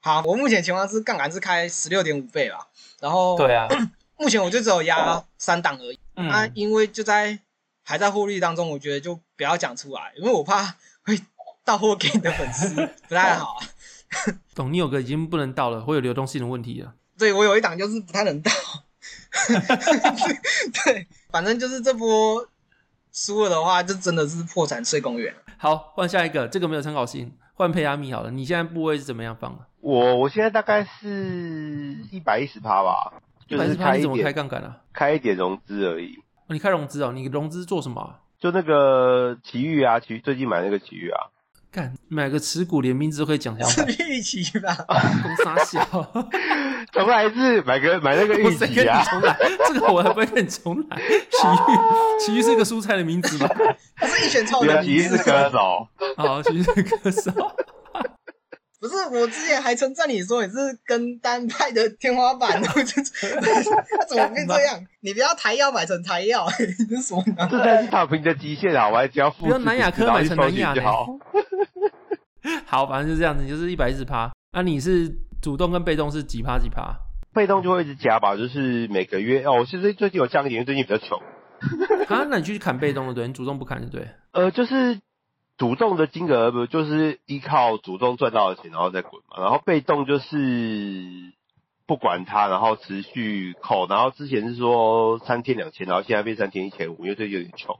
好，我目前情况是杠杆是开十六点五倍啦，然后对啊，目前我就只有压三档而已。那、嗯啊、因为就在还在获利当中，我觉得就不要讲出来，因为我怕会到货给你的粉丝 不太好啊。懂，你有个已经不能到了，会有流动性的问题了。对，我有一档就是不太能到。对，反正就是这波输了的话，就真的是破产睡公园。好，换下一个，这个没有参考性。换佩阿米好了，你现在部位是怎么样放的？我我现在大概是一百一十趴吧，一百一十趴你怎么开杠杆啊？开一点融资而已。哦，你开融资哦？你融资做什么啊？就那个奇遇啊，奇遇最近买那个奇遇啊。干，买个持股连名字都可以讲下来。是玉琪吧？公傻笑，重来一次，买个买那个玉琪啊！重来，这个我还不会跟你重来。奇遇，奇遇是一个蔬菜的名字吗？不是一拳超人，奇遇是歌手。好，奇遇是歌手。不是，我之前还称赞你说你是跟单派的天花板，他怎么变这样？你不要台药买成台药，你是什么？这才是躺平的极限啊！我还只要付，不要南亚科买成南亚就好。好，反正就这样子，你就是一百一十趴。那、啊、你是主动跟被动是几趴几趴？被动就会一直加吧，就是每个月哦。我其实最近有降一点，因为最近比较穷。啊，那你去砍被动的对，你主动不砍就对。呃，就是。主动的金额不就是依靠主动赚到的钱然后再滚嘛，然后被动就是不管它，然后持续扣，然后之前是说三天两千，然后现在变三天一千五，因为最近有点穷。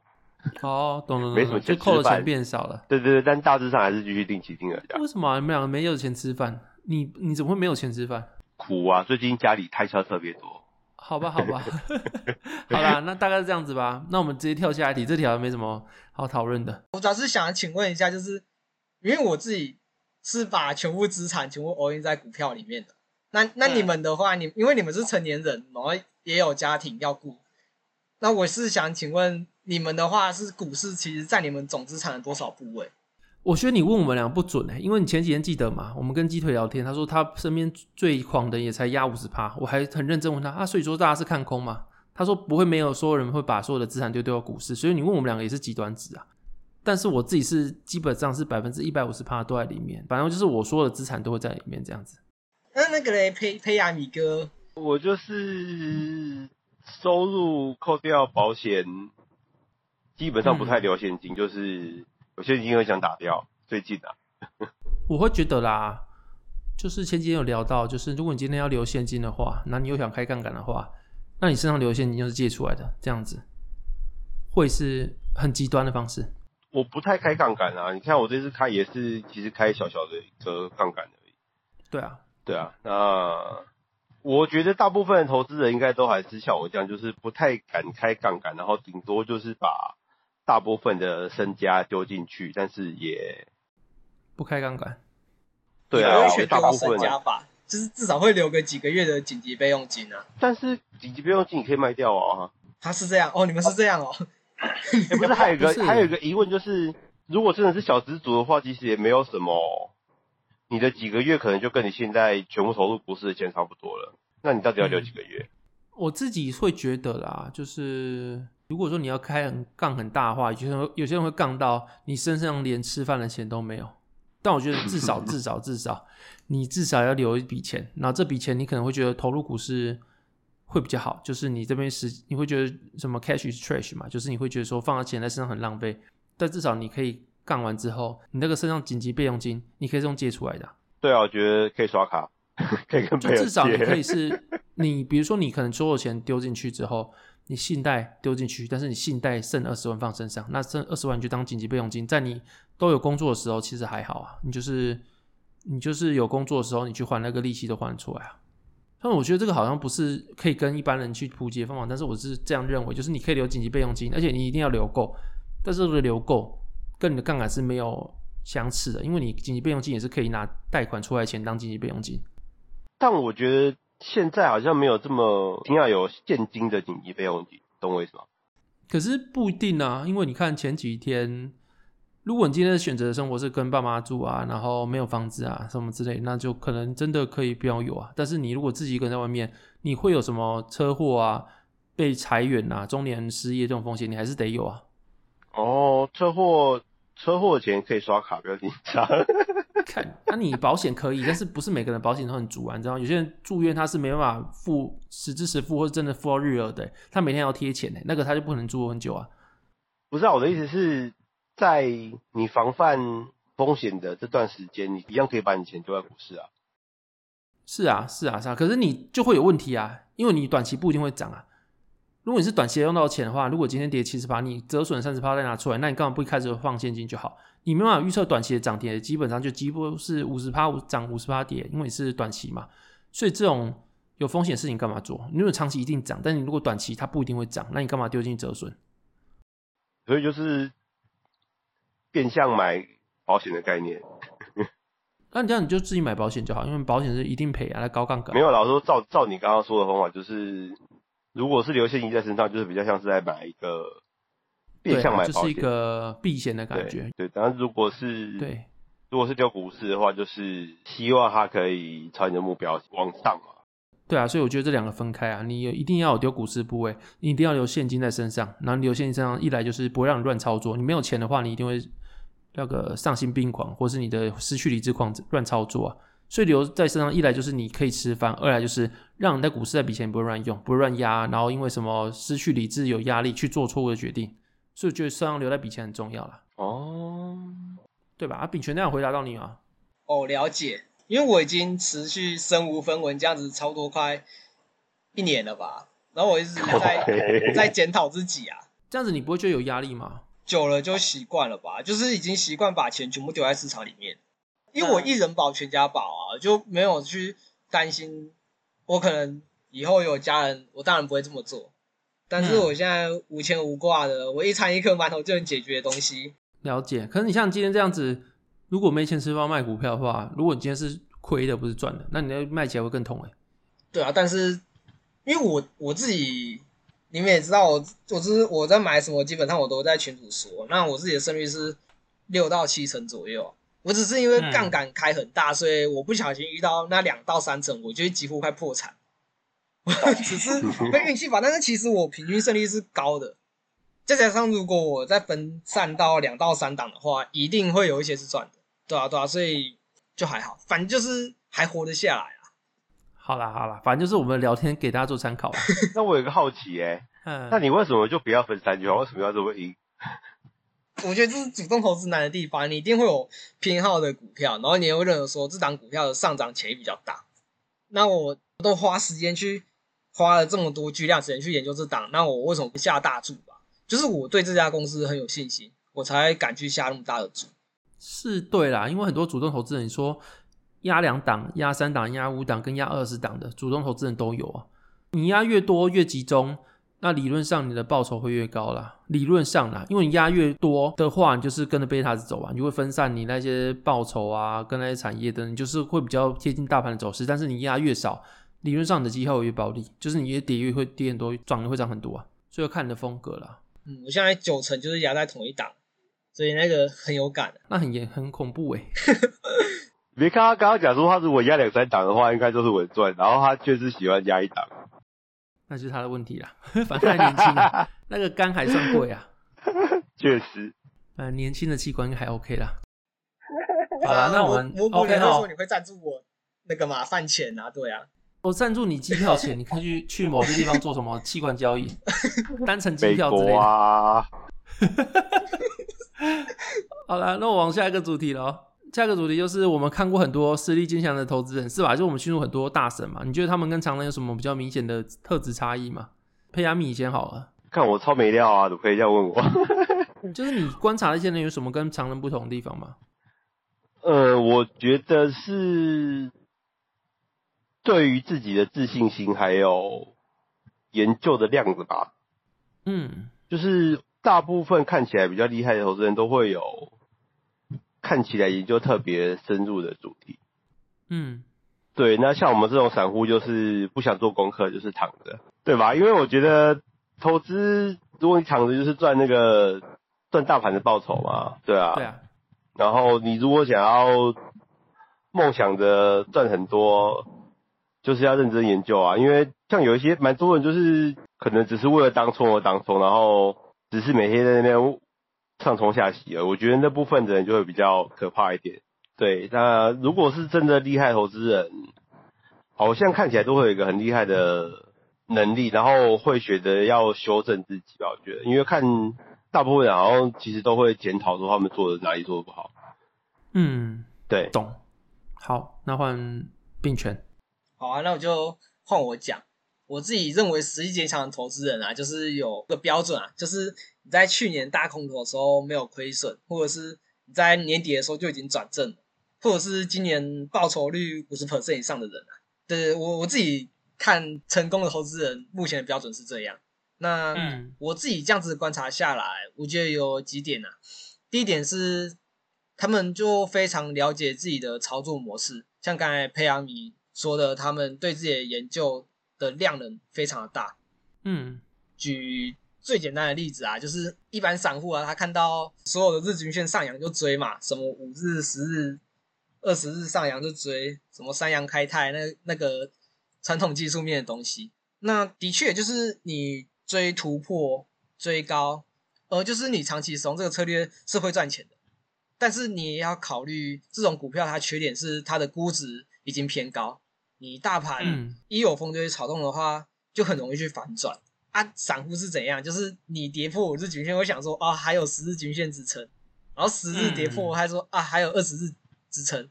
哦，懂了，懂，没什么钱就扣的钱变少了。对对对，但大致上还是继续定期定额。为什么、啊、你们两个没有钱吃饭？你你怎么会没有钱吃饭？苦啊！最近家里开销特别多。好吧，好吧，好啦，那大概是这样子吧。那我们直接跳下一题，这条没什么好讨论的。我主要是想请问一下，就是因为我自己是把全部资产全部 all in 在股票里面的。那那你们的话，你因为你们是成年人，然后也有家庭要顾，那我是想请问你们的话，是股市其实占你们总资产的多少部位？我觉得你问我们俩不准哎、欸，因为你前几天记得嘛，我们跟鸡腿聊天，他说他身边最狂的也才压五十趴，我还很认真问他啊，所以说大家是看空吗？他说不会，没有所有人会把所有的资产丢丢到股市，所以你问我们两个也是极端值啊。但是我自己是基本上是百分之一百五十趴都在里面，反正就是我说的资产都会在里面这样子。那那个嘞，裴裴亚米哥，我就是收入扣掉保险，基本上不太留现金，嗯、就是有现金会想打掉。最近啊，我会觉得啦，就是前几天有聊到，就是如果你今天要留现金的话，那你又想开杠杆的话，那你身上留现金就是借出来的，这样子会是很极端的方式。我不太开杠杆啊，你看我这次开也是，其实开小小的一个杠杆而已。对啊。对啊，那我觉得大部分的投资人应该都还是像我这样，就是不太敢开杠杆，然后顶多就是把大部分的身家丢进去，但是也不开杠杆。对啊，大部分身家吧，就是至少会留个几个月的紧急备用金啊。但是紧急备用金你可以卖掉哦。他是这样哦，你们是这样哦。欸、不是，还有一个还有一个疑问就是，如果真的是小资族的话，其实也没有什么。你的几个月可能就跟你现在全部投入股市的钱差不多了，那你到底要留几个月？嗯，我自己会觉得啦，就是如果说你要开很杠很大的话，有些人有些人会杠到你身上连吃饭的钱都没有。但我觉得至少至少至少，你至少要留一笔钱，然后这笔钱你可能会觉得投入股市会比较好，就是你这边是你会觉得什么 cash is trash 嘛，就是你会觉得说放的钱在身上很浪费，但至少你可以。杠完之后，你那个身上紧急备用金，你可以是用借出来的。对啊，我觉得可以刷卡，可以跟朋友借。至少你可以是，你比如说你可能所有钱丢进去之后，你信贷丢进去，但是你信贷剩二十万放身上，那剩二十万就当紧急备用金，在你都有工作的时候，其实还好啊。你就是你就是有工作的时候，你去还那个利息都还得出来啊。但我觉得这个好像不是可以跟一般人去普及的方法，但是我是这样认为，就是你可以留紧急备用金，而且你一定要留够，但是这个留够。跟你的杠杆是没有相似的，因为你紧急备用金也是可以拿贷款出来钱当紧急备用金。但我觉得现在好像没有这么一定要有现金的紧急备用金，懂我意思吗？可是不一定啊，因为你看前几天，如果你今天的选择的生活是跟爸妈住啊，然后没有房子啊什么之类，那就可能真的可以不要有啊。但是你如果自己一个人在外面，你会有什么车祸啊、被裁员啊、中年失业这种风险，你还是得有啊。哦，车祸。车祸钱可以刷卡，不要紧张。看，那、啊、你保险可以，但是不是每个人保险都很足啊？你知道，有些人住院他是没办法付实支实付，或者真的付到日额的，他每天要贴钱的，那个他就不可能住很久啊。不是啊，我的意思是在你防范风险的这段时间，你一样可以把你钱丢在股市啊。是啊，是啊，是啊，可是你就会有问题啊，因为你短期不一定会涨啊。如果你是短期用到钱的话，如果今天跌七十趴，你折损三十趴再拿出来，那你干嘛不一开始放现金就好？你没办法预测短期的涨跌，基本上就几乎是五十趴涨五十趴跌，因为你是短期嘛。所以这种有风险的事情干嘛做？你如果长期一定涨，但你如果短期它不一定会涨，那你干嘛丢进去折损？所以就是变相买保险的概念。那你这样你就自己买保险就好，因为保险是一定赔啊，它高杠杆。没有，老师说照照你刚刚说的方法就是。如果是留现金在身上，就是比较像是在买一个变相买保险，就是一个避险的感觉。对，但是如果是对，如果是丢股市的话，就是希望它可以朝你的目标往上嘛。对啊，所以我觉得这两个分开啊，你一定要有丢股市部位，你一定要留现金在身上。然后留现金身上，一来就是不会让你乱操作，你没有钱的话，你一定会那个丧心病狂，或是你的失去理智狂乱操作啊。所以留在身上，一来就是你可以吃饭，二来就是让你在股市那笔钱不会乱用，不会乱压，然后因为什么失去理智、有压力去做错误的决定。所以我觉得身上留在笔钱很重要了。哦，对吧？啊，秉权那样回答到你啊？哦，了解。因为我已经持续身无分文这样子差不多快一年了吧，然后我一直在 在检讨自己啊。这样子你不会觉得有压力吗？久了就习惯了吧，就是已经习惯把钱全部丢在市场里面，因为我一人保全家保啊，就没有去担心我可能以后有家人，我当然不会这么做。但是我现在无牵无挂的，我一餐一颗馒头就能解决的东西。了解，可是你像今天这样子，如果没钱吃饭卖股票的话，如果你今天是亏的不是赚的，那你那卖起来会更痛哎。对啊，但是因为我我自己。你们也知道我，我就是我在买什么，基本上我都在群组说。那我自己的胜率是六到七成左右。我只是因为杠杆开很大，嗯、所以我不小心遇到那两到三成，我就几乎快破产。我 只是被运气吧，但是其实我平均胜率是高的。再加上如果我再分散到两到三档的话，一定会有一些是赚的。对啊，对啊，所以就还好，反正就是还活得下来啊。好啦好啦，反正就是我们聊天给大家做参考。那我有个好奇哎、欸，那你为什么就不要分三句话？为什么要这么赢？我觉得这是主动投资难的地方，你一定会有偏好的股票，然后你也会认为说这档股票的上涨潜力比较大。那我都花时间去花了这么多巨量时间去研究这档，那我为什么不下大注吧？就是我对这家公司很有信心，我才敢去下那么大的注。是对啦，因为很多主动投资人说。压两档、压三档、压五档跟压二十档的主动投资人都有啊。你压越多越集中，那理论上你的报酬会越高啦。理论上啦，因为你压越多的话，你就是跟着贝塔子走啊，你就会分散你那些报酬啊，跟那些产业的，你就是会比较贴近大盘的走势。但是你压越少，理论上你的绩效会越暴利，就是你越跌越会跌很多，涨的会涨很多啊。所以要看你的风格啦。嗯，我现在九成就是压在同一档，所以那个很有感。那很严很恐怖哎、欸别看他刚刚讲说，他如果压两三档的话，应该就是稳赚，然后他却是喜欢压一档，那就是他的问题啦。反正还年轻啊，那个肝还算贵啊。确实，呃，年轻的器官还 OK 啦。好啦，那我们我我跟他说你会赞助我那个嘛饭钱啊？对啊，我赞助你机票钱，你可以去去某些地方做什么器官交易，单程机票之类的。啊、好了，那我往下一个主题了。下一个主题就是我们看过很多实力坚强的投资人，是吧？就我们进入很多大神嘛，你觉得他们跟常人有什么比较明显的特质差异吗？佩亚米先好了，看我超没料啊，都可以这样问我。就是你观察那些人有什么跟常人不同的地方吗？呃，我觉得是对于自己的自信心还有研究的量子吧。嗯，就是大部分看起来比较厉害的投资人都会有。看起来研究特别深入的主题，嗯，对。那像我们这种散户，就是不想做功课，就是躺着，对吧？因为我觉得投资，如果你躺着，就是赚那个赚大盘的报酬嘛，对啊。对啊。然后你如果想要梦想着赚很多，就是要认真研究啊。因为像有一些蛮多人，就是可能只是为了当冲而当冲，然后只是每天在那边。上冲下洗了，我觉得那部分的人就会比较可怕一点。对，那如果是真的厉害投资人，好像看起来都会有一个很厉害的能力，然后会学得要修正自己吧。我觉得，因为看大部分人好像其实都会检讨说他们做的哪里做的不好。嗯，对，懂。好，那换并权。好啊，那我就换我讲。我自己认为实力坚强的投资人啊，就是有个标准啊，就是。你在去年大空头的时候没有亏损，或者是你在年底的时候就已经转正了，或者是今年报酬率五十 percent 以上的人啊，对，我我自己看成功的投资人目前的标准是这样。那、嗯、我自己这样子观察下来，我觉得有几点啊。第一点是他们就非常了解自己的操作模式，像刚才佩扬米说的，他们对自己的研究的量能非常的大。嗯，举。最简单的例子啊，就是一般散户啊，他看到所有的日均线上扬就追嘛，什么五日、十日、二十日上扬就追，什么三阳开泰那那个传统技术面的东西。那的确就是你追突破、追高，呃，就是你长期使用这个策略是会赚钱的。但是你也要考虑，这种股票它缺点是它的估值已经偏高，你大盘一有风就会炒动的话，就很容易去反转。啊，散户是怎样？就是你跌破五日均线，会想说啊，还有十日均线支撑，然后十日跌破，我还说啊，还有二十日支撑。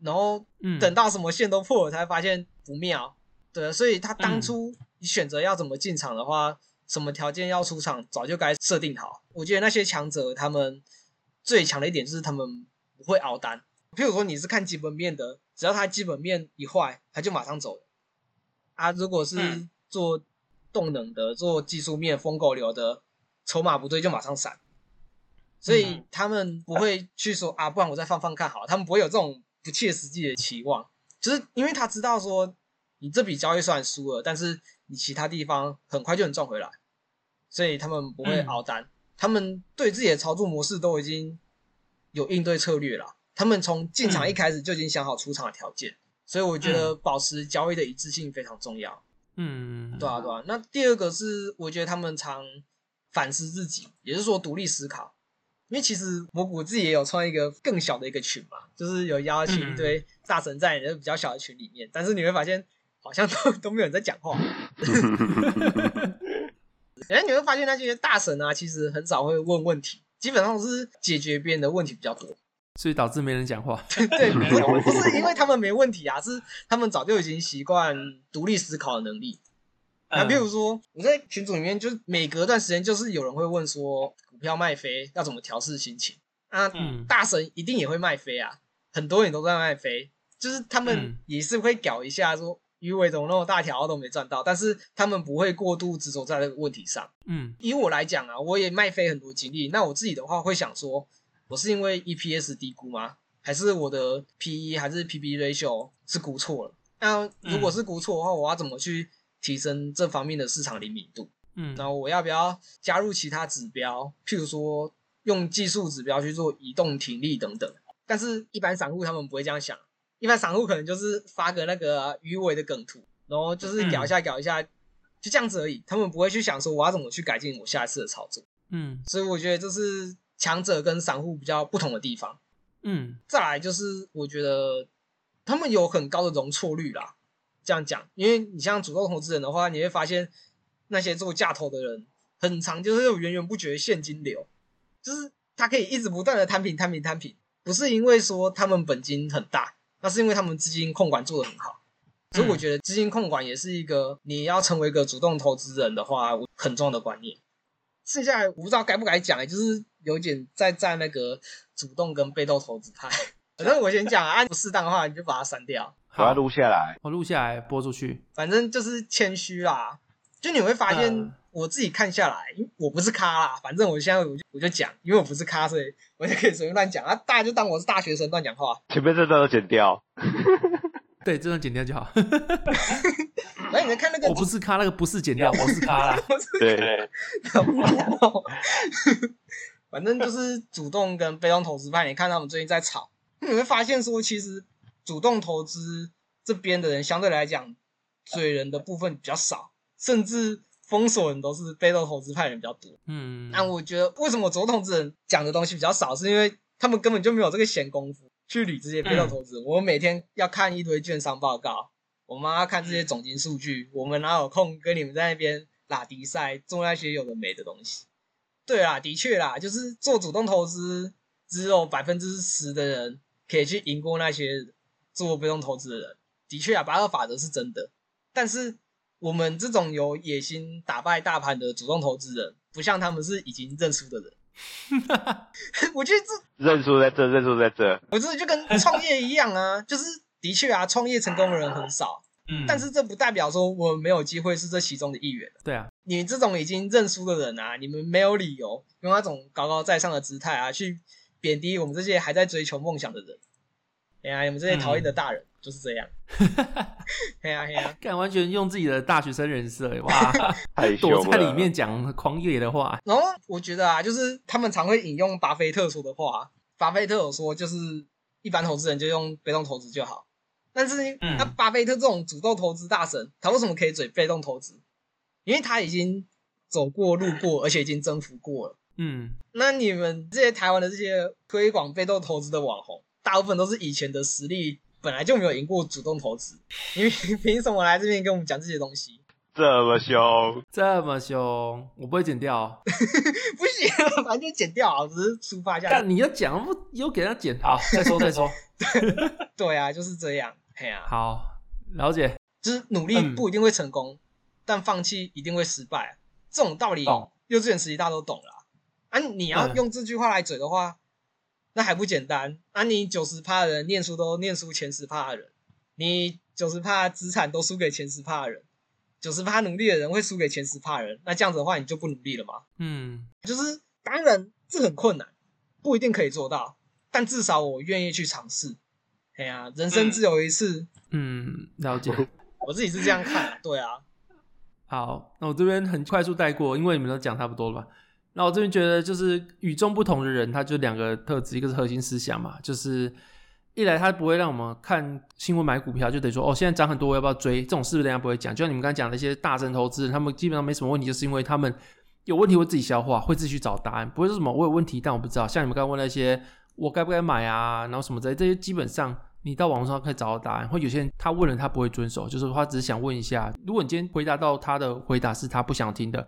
然后嗯等到什么线都破了，才发现不妙。对，所以他当初你选择要怎么进场的话，什么条件要出场，早就该设定好。我觉得那些强者他们最强的一点就是他们不会熬单。譬如说你是看基本面的，只要他基本面一坏，他就马上走了。啊，如果是做动能的、做技术面疯狗流的，筹码不对就马上闪。所以他们不会去说啊，不然我再放放看好了。他们不会有这种不切实际的期望，就是因为他知道说，你这笔交易虽然输了，但是你其他地方很快就能赚回来，所以他们不会熬单。嗯、他们对自己的操作模式都已经有应对策略了。他们从进场一开始就已经想好出场的条件，嗯、所以我觉得保持交易的一致性非常重要。嗯，对啊，对啊。那第二个是，我觉得他们常反思自己，也就是说独立思考。因为其实蘑菇自己也有创一个更小的一个群嘛，就是有邀请一堆大神在你的比较小的群里面，嗯、但是你会发现好像都都没有人在讲话。然后你会发现那些大神啊，其实很少会问问题，基本上是解决别人的问题比较多，所以导致没人讲话。对，没有，不是因为他们没问题啊，是他们早就已经习惯独立思考的能力。那比如说我在群组里面，就是每隔段时间就是有人会问说。股票卖飞要怎么调试心情？啊，嗯、大神一定也会卖飞啊，很多人都在卖飞，就是他们也是会搞一下说鱼尾怎么那么大条都没赚到，但是他们不会过度执着在这个问题上。嗯，以我来讲啊，我也卖飞很多经历，那我自己的话会想说，我是因为 EPS 低估吗？还是我的 PE 还是 PB ratio 是估错了？那如果是估错的话，我要怎么去提升这方面的市场灵敏度？嗯，然后我要不要加入其他指标？譬如说用技术指标去做移动停利等等。但是，一般散户他们不会这样想。一般散户可能就是发个那个鱼尾的梗图，然后就是搞一下搞一下，就这样子而已。他们不会去想说我要怎么去改进我下一次的操作。嗯，所以我觉得这是强者跟散户比较不同的地方。嗯，再来就是我觉得他们有很高的容错率啦。这样讲，因为你像主动投资人的话，你会发现。那些做价投的人，很长就是有源源不绝的现金流，就是他可以一直不断的摊平、摊平、摊平，不是因为说他们本金很大，那是因为他们资金控管做得很好。所以我觉得资金控管也是一个你要成为一个主动投资人的话很重要的观念。剩下来我不知道该不该讲，就是有点在在那个主动跟被动投资派。反正我先讲，啊不适当的话你就把它删掉。好，我要录下来，我录下来播出去。反正就是谦虚啦。就你会发现，我自己看下来，因为我不是咖啦，反正我现在我就我就讲，因为我不是咖，所以我就可以随便乱讲啊。大家就当我是大学生乱讲话。前面这段都剪掉，对，这段剪掉就好。那，你们看那个，我不是咖，那个不是剪掉，我是咖啦。对，反正就是主动跟被动投资派，你看他们最近在吵，你会发现说，其实主动投资这边的人相对来讲。嘴人的部分比较少，甚至封锁人都是被动投资派人比较多。嗯，那我觉得为什么主动投资人讲的东西比较少，是因为他们根本就没有这个闲工夫去理这些被动投资。嗯、我们每天要看一堆券商报告，我妈要看这些总金数据，我们哪有空跟你们在那边拉迪赛做那些有的没的东西？对啦，的确啦，就是做主动投资，只有百分之十的人可以去赢过那些做被动投资的人。的确啊，八二法则是真的。但是我们这种有野心打败大盘的主动投资人，不像他们是已经认输的人。我觉得这认输在这，认输在这。我觉得就跟创业一样啊，就是的确啊，创业成功的人很少。嗯，但是这不代表说我们没有机会是这其中的一员。对啊，你这种已经认输的人啊，你们没有理由用那种高高在上的姿态啊，去贬低我们这些还在追求梦想的人。哎呀，你们这些讨厌的大人。嗯就是这样，哎呀哎呀，干完全用自己的大学生人设，哇，躲在里面讲狂野的话。然后我觉得啊，就是他们常会引用巴菲特说的话。巴菲特有说，就是一般投资人就用被动投资就好。但是，那巴菲特这种主动投资大神，他为什么可以嘴被动投资？因为他已经走过路过，而且已经征服过了。嗯，那你们这些台湾的这些推广被动投资的网红，大部分都是以前的实力。本来就没有赢过主动投资，因为 凭什么来这边跟我们讲这些东西？这么凶，这么凶，我不会剪掉、哦。不行，反正就剪掉啊，只是抒发一下。但你要讲，不又给他剪好，再说再说。对，对啊，就是这样。哎呀、啊，好，了解。就是努力不一定会成功，嗯、但放弃一定会失败。这种道理，幼稚园时期大家都懂了。啊，你要用这句话来嘴的话，嗯、那还不简单？啊，你九十趴的人念书都念书前十趴的人，你九十趴资产都输给前十趴的人，九十趴努力的人会输给前十趴的人，那这样子的话，你就不努力了吗？嗯，就是当然这很困难，不一定可以做到，但至少我愿意去尝试。哎呀，人生只有一次。嗯，了解。我自己是这样看，对啊。好，那我这边很快速带过，因为你们都讲差不多了吧。那我这边觉得就是与众不同的人，他就两个特质，一个是核心思想嘛，就是一来他不会让我们看新闻买股票，就等于说哦，现在涨很多，我要不要追？这种事人家不会讲。就像你们刚才讲的一些大神投资人，他们基本上没什么问题，就是因为他们有问题会自己消化，会自己去找答案，不会说什么我有问题，但我不知道。像你们刚问那些我该不该买啊，然后什么之类，这些基本上。你到网上可以找到答案，或有些人他问了他不会遵守，就是他只是想问一下。如果你今天回答到他的回答是他不想听的，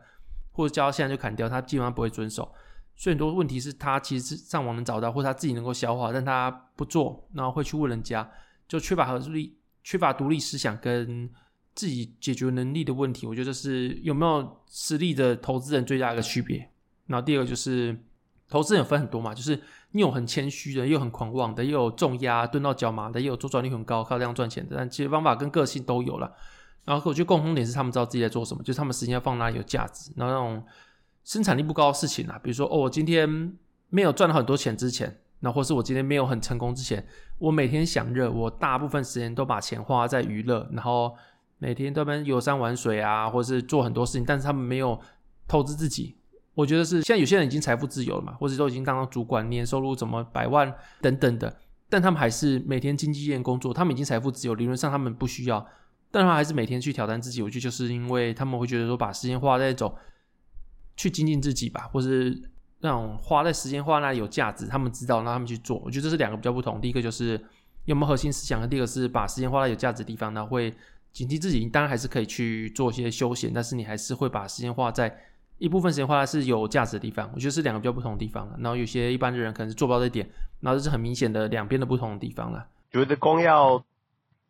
或者叫他现在就砍掉，他基本上不会遵守。所以很多问题是他其实是上网能找到，或他自己能够消化，但他不做，然后会去问人家，就缺乏合力、缺乏独立思想跟自己解决能力的问题。我觉得是有没有实力的投资人最大的一个区别。然后第二个就是投资人分很多嘛，就是。你有很谦虚的，又很狂妄的，又有重压蹲到脚麻的，又有周转率很高，靠这样赚钱的。但其实方法跟个性都有了。然后我觉得共同点是他们知道自己在做什么，就是他们时间要放哪里有价值。然后那种生产力不高的事情啊，比如说哦，我今天没有赚到很多钱之前，那或是我今天没有很成功之前，我每天享乐，我大部分时间都把钱花在娱乐，然后每天都边游山玩水啊，或是做很多事情，但是他们没有透支自己。我觉得是现在有些人已经财富自由了嘛，或者都已经当到主管，年收入怎么百万等等的，但他们还是每天经纪业工作，他们已经财富自由，理论上他们不需要，但他们还是每天去挑战自己。我觉得就是因为他们会觉得说，把时间花在那种去精进自己吧，或是那种花在时间花那里有价值，他们知道，让他们去做。我觉得这是两个比较不同。第一个就是有没有核心思想，第二个是把时间花在有价值的地方，然后会警惕自己。当然还是可以去做一些休闲，但是你还是会把时间花在。一部分时间花是有价值的地方，我觉得是两个比较不同的地方了。然后有些一般的人可能是做不到这一点，然后这是很明显的两边的不同的地方了。觉得光要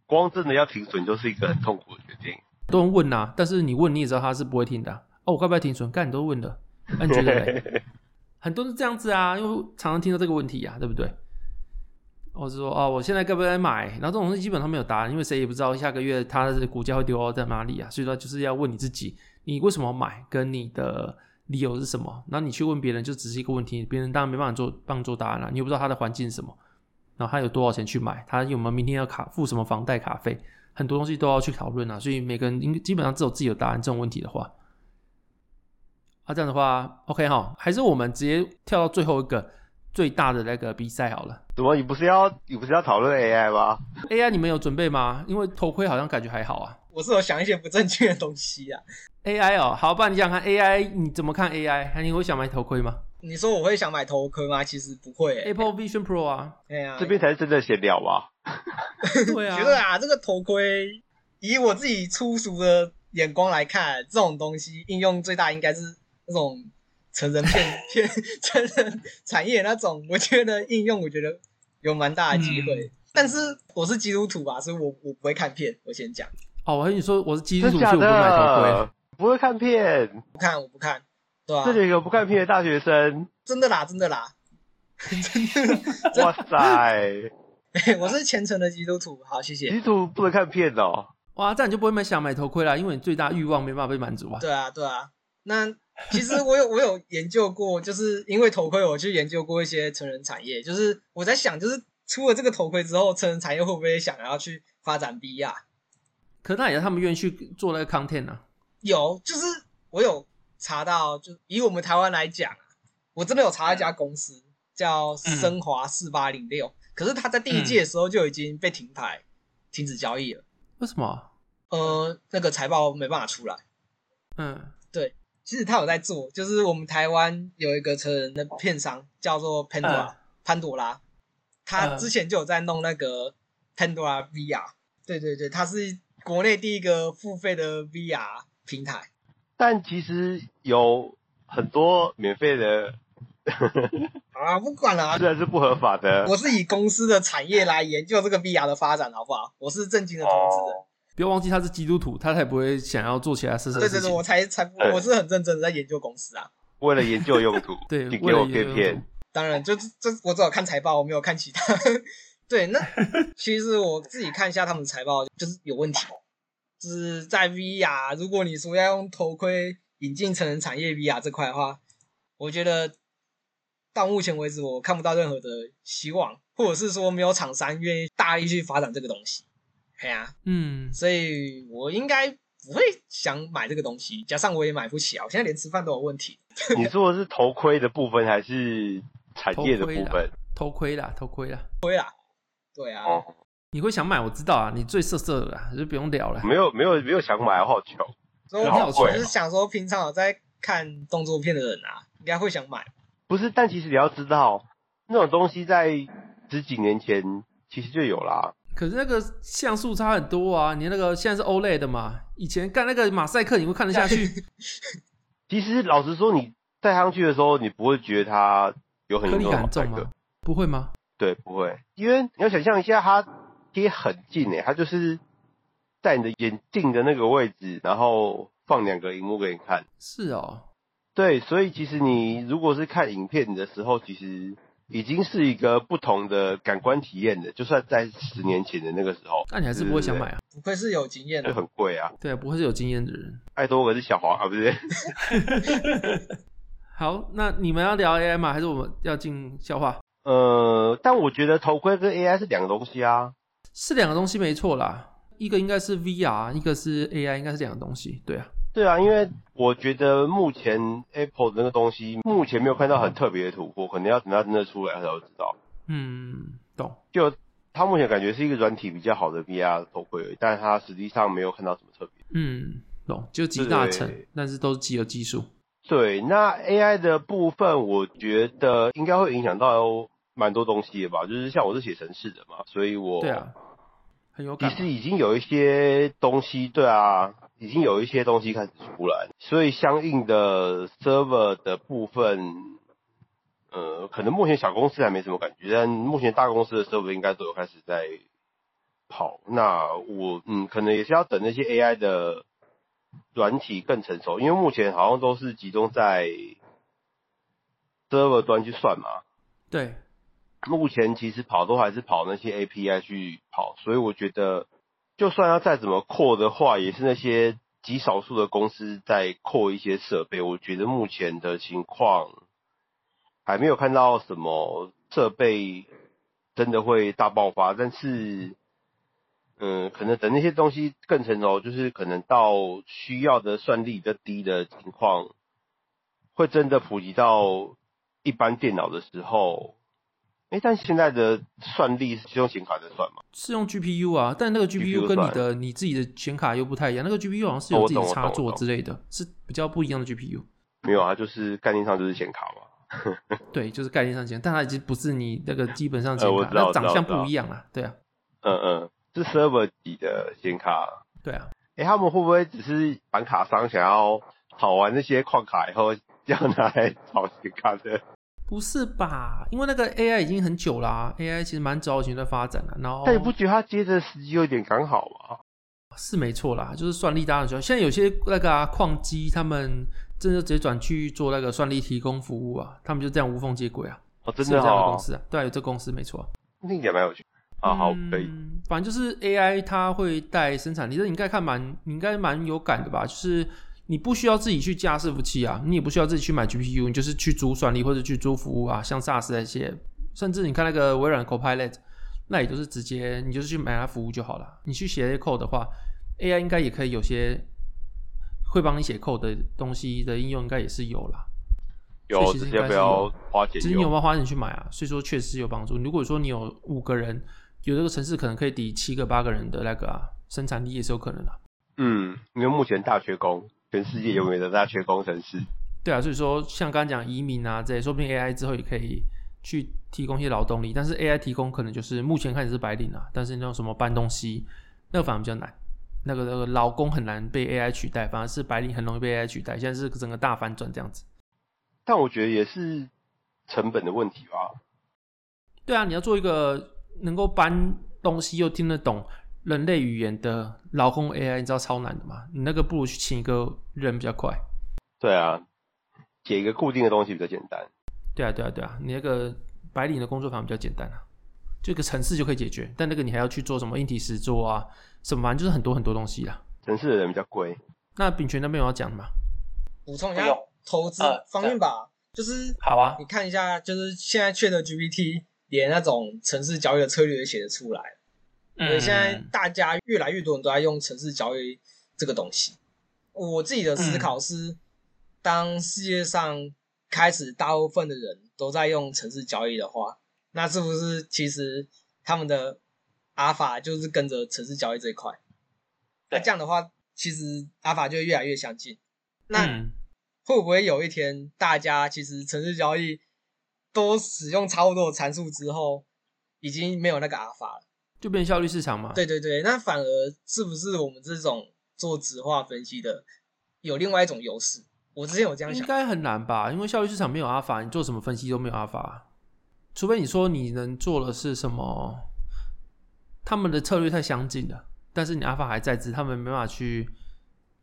光真的要停损，就是一个很痛苦的决定。都人问啊，但是你问你也知道他是不会听的。哦，我该不该停损？干你都问的，那你觉得？很多是这样子啊，因为常常听到这个问题啊，对不对？我是说哦，我现在该不该买？然后这种东西基本上没有答案，因为谁也不知道下个月它的股价会丢到在哪里啊。所以说就是要问你自己。你为什么买？跟你的理由是什么？那你去问别人，就只是一个问题，别人当然没办法做帮做答案了。你又不知道他的环境是什么，然后他有多少钱去买，他有没有明天要卡付什么房贷卡费，很多东西都要去讨论啊。所以每个人应基本上只有自己有答案。这种问题的话，啊，这样的话，OK 哈，还是我们直接跳到最后一个最大的那个比赛好了。怎么？你不是要你不是要讨论 AI 吗？AI 你们有准备吗？因为头盔好像感觉还好啊。我是有想一些不正确的东西啊。AI 哦，好，不然你想看 AI，你怎么看 AI？你会想买头盔吗？你说我会想买头盔吗？其实不会、欸。Apple Vision Pro 啊，对啊，这边才是真的闲聊吧？对啊，觉得啊，这个头盔以我自己粗俗的眼光来看，这种东西应用最大应该是那种成人片 片成人产业那种，我觉得应用我觉得有蛮大的机会。嗯、但是我是基督徒吧，所以我我不会看片，我先讲。哦，我跟你说，我是基督徒，所以我不买头盔，不会看片，不看，我不看，对吧、啊？这里有不看片的大学生，真的啦，真的啦，真的，哇塞！我是虔诚的基督徒，好，谢谢。基督徒不能看片哦，哇，这样你就不会买想买头盔啦，因为你最大欲望没办法被满足啊。对啊，对啊。那其实我有我有研究过，就是因为头盔，我去研究过一些成人产业，就是我在想，就是出了这个头盔之后，成人产业会不会想要去发展 VR？可那也是他们愿意去做那个 content 啊。有，就是我有查到，就以我们台湾来讲，我真的有查到一家公司叫升华四八零六，可是他在第一届的时候就已经被停牌、嗯、停止交易了。为什么？呃，那个财报没办法出来。嗯，对，其实他有在做，就是我们台湾有一个成人的片商叫做 Pandora、嗯、潘朵拉，他之前就有在弄那个 Pandora VR。对对对，他是。国内第一个付费的 VR 平台。但其实有很多免费的，啊，不管了，虽然是不合法的。我是以公司的产业来研究这个 VR 的发展，好不好？我是正经的投资人。哦不要忘记他是基督徒，他才不会想要做其他事情。对对对，我才才我是很认真的在研究公司啊。为了研究用途，对，你给我片片。当然，就这我只有看财报，我没有看其他。对，那其实我自己看一下他们的财报，就是有问题。就是在 VR，如果你说要用头盔引进成人产业 VR 这块的话，我觉得到目前为止我看不到任何的希望，或者是说没有厂商愿意大力去发展这个东西。对啊，嗯，所以我应该不会想买这个东西，加上我也买不起啊，我现在连吃饭都有问题。你说的是头盔的部分还是产业的部分？头盔啦，头盔啦，盔啦，对啊。哦，你会想买，我知道啊，你最色色的啦，就不用聊了。没有，没有，没有想买，好穷。所以我只是想说，平常有在看动作片的人啊，应该会想买。不是，但其实你要知道，那种东西在十几年前其实就有啦。可是那个像素差很多啊！你那个现在是 OLED 的嘛？以前干那个马赛克，你会看得下去？其实老实说，你戴上去的时候，你不会觉得它有很颗粒感重吗？不会吗？对，不会，因为你要想象一下，它贴很近诶，它就是在你的眼镜的那个位置，然后放两个荧幕给你看。是哦。对，所以其实你如果是看影片的时候，其实。已经是一个不同的感官体验的，就算在十年前的那个时候，那你还是不会想买啊？不愧是有经验的，就很贵啊。对啊，不会是有经验的人。爱多格是小黄啊，不是？好，那你们要聊 AI 吗？还是我们要进笑话？呃，但我觉得头盔跟 AI 是两个东西啊，是两个东西没错啦。一个应该是 VR，一个是 AI，应该是两个东西。对啊。对啊，因为我觉得目前 Apple 的那个东西，目前没有看到很特别的突破，可能要等它真的出来才会知道。嗯，懂。就它目前感觉是一个软体比较好的 VR 头盔而已，但是它实际上没有看到什么特别。嗯，懂。就集大成，但是都是既有技术。对，那 AI 的部分，我觉得应该会影响到蛮多东西的吧。就是像我是写程式的嘛，所以我对啊，很有感。其实已经有一些东西，对啊。已经有一些东西开始出来，所以相应的 server 的部分，呃，可能目前小公司还没什么感觉，但目前大公司的 server 应该都有开始在跑。那我嗯，可能也是要等那些 AI 的软体更成熟，因为目前好像都是集中在 server 端去算嘛。对，目前其实跑都还是跑那些 API 去跑，所以我觉得。就算要再怎么扩的话，也是那些极少数的公司在扩一些设备。我觉得目前的情况还没有看到什么设备真的会大爆发，但是，嗯，可能等那些东西更成熟，就是可能到需要的算力比较低的情况，会真的普及到一般电脑的时候。哎，但现在的算力是用显卡在算吗？是用 GPU 啊，但那个 GPU 跟你的你自己的显卡又不太一样。那个 GPU 好像是有自己的插座之类的，是比较不一样的 GPU。没有啊，就是概念上就是显卡嘛。对，就是概念上显，但它已经不是你那个基本上显卡，呃、那长相不一样啊。对啊，嗯嗯，是 server 级的显卡。对啊，哎，他们会不会只是板卡商想要跑完那些矿卡以后，这样拿来炒显卡的？不是吧？因为那个 AI 已经很久啦、啊、，AI 其实蛮早以前在发展了。然后，但你不觉得它接的时机有点刚好吗？是没错啦，就是算力大的时候，现在有些那个矿、啊、机，他们真的直接转去做那个算力提供服务啊，他们就这样无缝接轨啊。哦，真的、哦、这样的公司啊，对，有这公司没错。那也蛮有趣啊，好可以。反正就是 AI 它会带生产力，这你应该看蛮，你应该蛮有感的吧？就是。你不需要自己去架伺服器啊，你也不需要自己去买 GPU，你就是去租算力或者去租服务啊，像 SaaS 那些，甚至你看那个微软 Copilot，那也就是直接你就是去买它服务就好了。你去写 code 的话，AI 应该也可以有些会帮你写 code 的东西的应用，应该也是有啦。有，其实要不要花钱？其实你有没有花钱去买啊？所以说确实是有帮助。如果说你有五个人，有这个城市可能可以抵七个八个人的那个啊生产力也是有可能的。嗯，因为目前大学工。全世界永远的大学工程师。对啊，所以说像刚刚讲移民啊这些，说不定 AI 之后也可以去提供一些劳动力。但是 AI 提供可能就是目前看始是白领啊，但是那种什么搬东西，那个反而比较难。那个那个劳工很难被 AI 取代，反而是白领很容易被 AI 取代。现在是整个大反转这样子。但我觉得也是成本的问题吧。对啊，你要做一个能够搬东西又听得懂人类语言的劳工 AI，你知道超难的吗？你那个不如去请一个人比较快。对啊，写一个固定的东西比较简单。对啊，对啊，对啊，你那个白领的工作反而比较简单啊，就一个城市就可以解决。但那个你还要去做什么硬体实作啊，什么反正就是很多很多东西啦。城市的人比较贵。那秉权那边有要讲的吗？补充一下投资方面吧，就是好啊，你看一下，就是现在 ChatGPT。连那种城市交易的策略也写得出来，因为现在大家越来越多人都在用城市交易这个东西。我自己的思考是，当世界上开始大部分的人都在用城市交易的话，那是不是其实他们的阿法就是跟着城市交易这一块？那这样的话，其实阿法就会越来越相近。那会不会有一天，大家其实城市交易？都使用差不多的参数之后，已经没有那个阿尔法了，就变效率市场嘛。对对对，那反而是不是我们这种做质化分析的有另外一种优势？我之前有这样想，应该很难吧？因为效率市场没有阿尔法，你做什么分析都没有阿尔法，除非你说你能做的是什么，他们的策略太相近了，但是你阿尔法还在职，他们没办法去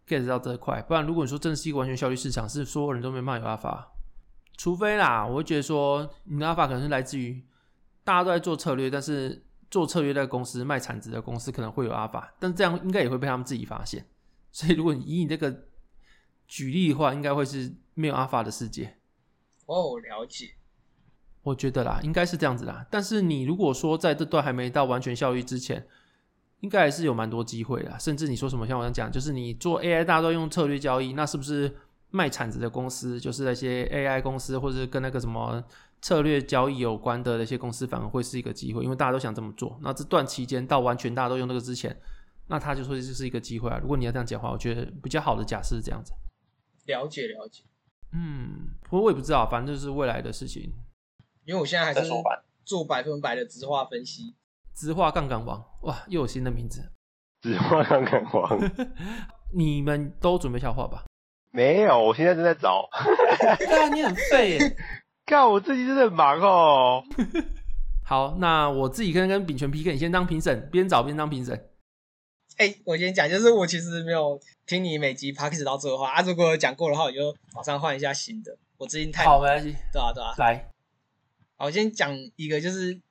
get 到这块。不然，如果你说真的是一个完全效率市场，是所有人都没办法有阿尔法。除非啦，我会觉得说，你的阿法可能是来自于大家都在做策略，但是做策略的公司卖产值的公司可能会有阿法，但是这样应该也会被他们自己发现。所以如果你以你这个举例的话，应该会是没有阿法的世界。哦，了解。我觉得啦，应该是这样子啦。但是你如果说在这段还没到完全效益之前，应该还是有蛮多机会的。甚至你说什么，像我刚讲，就是你做 AI，大家都用策略交易，那是不是？卖产值的公司，就是那些 AI 公司，或者跟那个什么策略交易有关的那些公司，反而会是一个机会，因为大家都想这么做。那这段期间到完全大家都用这个之前，那他就说这是一个机会啊。如果你要这样讲的话，我觉得比较好的假设是这样子。了解了解。嗯，不过我也不知道，反正就是未来的事情。因为我现在还是做百分百的直化分析，直化杠杆王，哇，又有新的名字，直化杠杆王。你们都准备消化吧。没有，我现在正在找。对你很废耶！看我自己真的很忙哦。好，那我自己跟跟秉权 PK，你先当评审，边找边当评审。哎、欸，我先讲，就是我其实没有听你每集 Podcast 到这的话啊，如果有讲过的话，我就马上换一下新的。我最近太好，没关系。对啊，对啊。来，好，我先讲一个，就是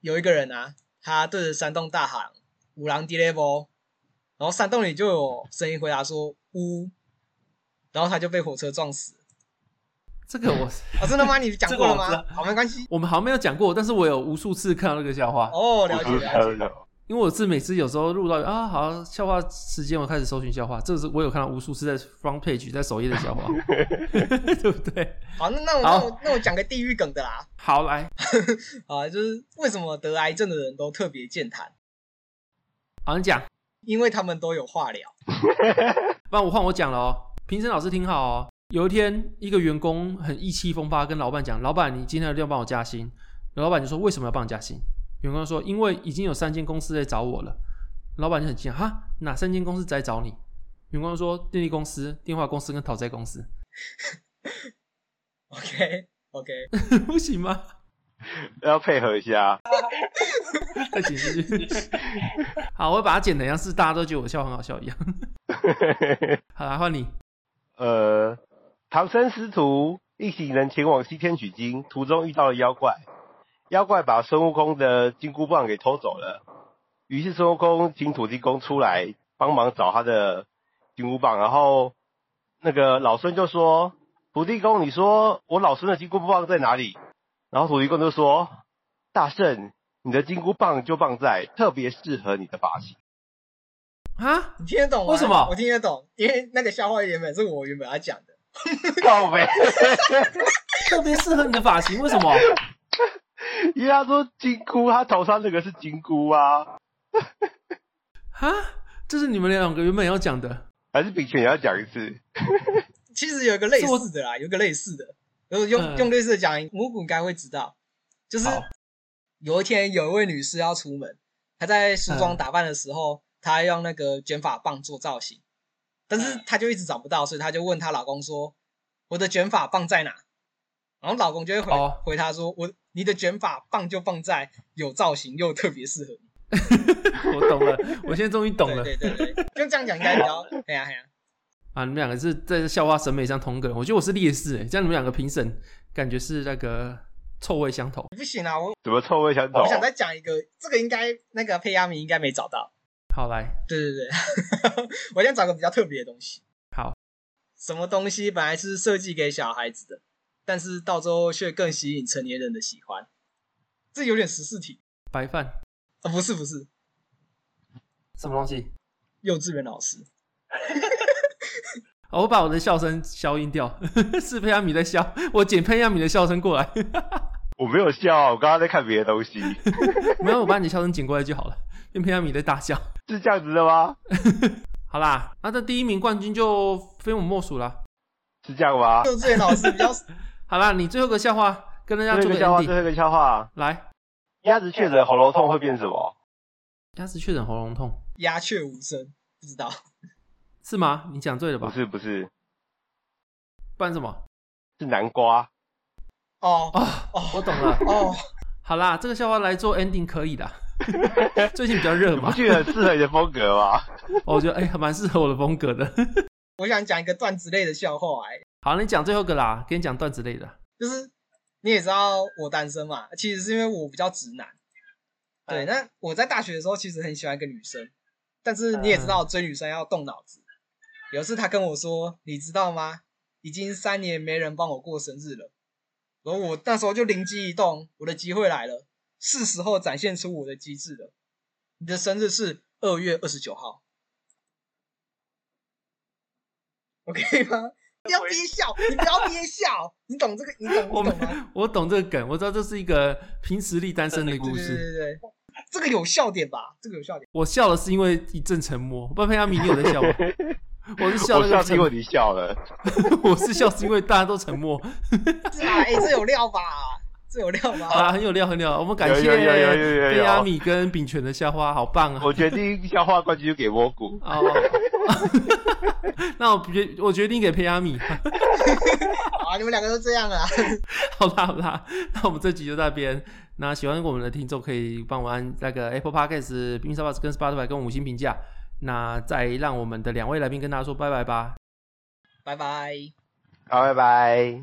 有一个人啊，他对着山洞大喊“五郎 D level”，然后山洞里就有声音回答说“呜”。然后他就被火车撞死。这个我、哦，真的吗？你讲过了吗？好，没关系。我们好像没有讲过，但是我有无数次看到那个笑话。哦，了解了解。因为我是每次有时候录到啊，好笑话时间，我开始搜寻笑话。这是我有看到无数次在 front page 在首页的笑话，对不对？好，那那我那我那我讲个地狱梗的啦。好来，啊，就是为什么得癌症的人都特别健谈？好，你讲。因为他们都有化疗。不然我换我讲了哦。评审老师听好哦，有一天，一个员工很意气风发，跟老板讲：“老板，你今天一定要帮我加薪。”老板就说：“为什么要帮你加薪？”员工说：“因为已经有三间公司在找我了。”老板就很惊讶：“哈，哪三间公司在找你？”员工说：“电力公司、电话公司跟讨债公司。”OK OK，不行吗？要配合一下。再剪进去。好，我会把它剪的像是大家都觉得我笑很好笑一样。好，来换你。呃，唐僧师徒一行人前往西天取经，途中遇到了妖怪，妖怪把孙悟空的金箍棒给偷走了。于是孙悟空请土地公出来帮忙找他的金箍棒，然后那个老孙就说：“土地公，你说我老孙的金箍棒在哪里？”然后土地公就说：“大圣，你的金箍棒就棒在，特别适合你的发型。”啊，你听得懂吗？为什么？我听得懂，因为那个笑话原本是我原本要讲的。靠北，特别适合你的发型，为什么？因为他说金箍，他头上那个是金箍啊。哈，这是你们两个原本要讲的，还是秉权也要讲一次？其实有一个类似的啦，有一个类似的，用用用类似的讲，蘑菇应该会知道。就是有一天有一位女士要出门，她在梳妆打扮的时候。她用那个卷发棒做造型，但是她就一直找不到，所以她就问她老公说：“我的卷发棒在哪？”然后老公就会回、哦、回她说：“我你的卷发棒就放在有造型又特别适合你。”我懂了，我现在终于懂了。对对对对，就这样讲应该比较，哎呀哎呀。啊，你们两个是在校花审美上同个，我觉得我是劣势哎，这样你们两个评审感觉是那个臭味相投。不行啊，我怎么臭味相投？我想再讲一个，这个应该那个佩亚米应该没找到。好来，对对对，我想找个比较特别的东西。好，什么东西本来是设计给小孩子的，但是到最后却更吸引成年人的喜欢？这有点十四题。白饭？啊、哦，不是不是，什么东西？幼稚园老师。我把我的笑声消音掉，是佩亚米在笑，我剪佩亚米的笑声过来。我没有笑，我刚刚在看别的东西。没有，我把你笑声剪过来就好了。用佩亚米在大笑，是这样子的吗？好啦，那这第一名冠军就非我莫属了。是这样吗？幼稚园老师比较 好啦，你最后个笑话跟人家做个 ending。最后一个笑话，最后一个笑话，来，鸭子确诊喉咙痛会变什么？鸭子确诊喉咙痛，鸦雀无声，不知道。是吗？你讲对了吧？不是不是，不然什么？是南瓜。哦哦哦，我懂了。哦，好啦，这个笑话来做 ending 可以的。最近比较热嘛，不觉得很适合你的风格吗？我觉得哎，还蛮适合我的风格的。我想讲一个段子类的笑话哎。好，你讲最后一个啦，给你讲段子类的。就是你也知道我单身嘛，其实是因为我比较直男。对，那我在大学的时候其实很喜欢一个女生，但是你也知道追女生要动脑子。有一次他跟我说：“你知道吗？已经三年没人帮我过生日了。”然后我那时候就灵机一动，我的机会来了，是时候展现出我的机智了。你的生日是二月二十九号，OK 吗？不要憋笑，你不要憋笑，你懂这个？你懂？我懂吗？我懂这个梗，我知道这是一个凭实力单身的故事。对对对，对，这个有笑点吧？这个有笑点。我笑了是因为一阵沉默，不然佩亚米你有在笑吗？我是笑，我笑是因为你笑了。我是笑是因为大家都沉默。是啊，哎、欸，这有料吧？这有料吗？啊，很有料，很有料。我们感谢佩亚米跟秉权的笑话，好棒啊！我决定笑话冠军就给蘑菇。哦，那我决我决定给佩亚米。啊，你们两个都这样啊？好啦好啦，那我们这集就到这边。那喜欢我们的听众可以帮我按那个 Apple Podcast、冰沙 Bus 跟 Spotify 跟五星评价。那再让我们的两位来宾跟大家说拜拜吧，拜拜，好，拜拜。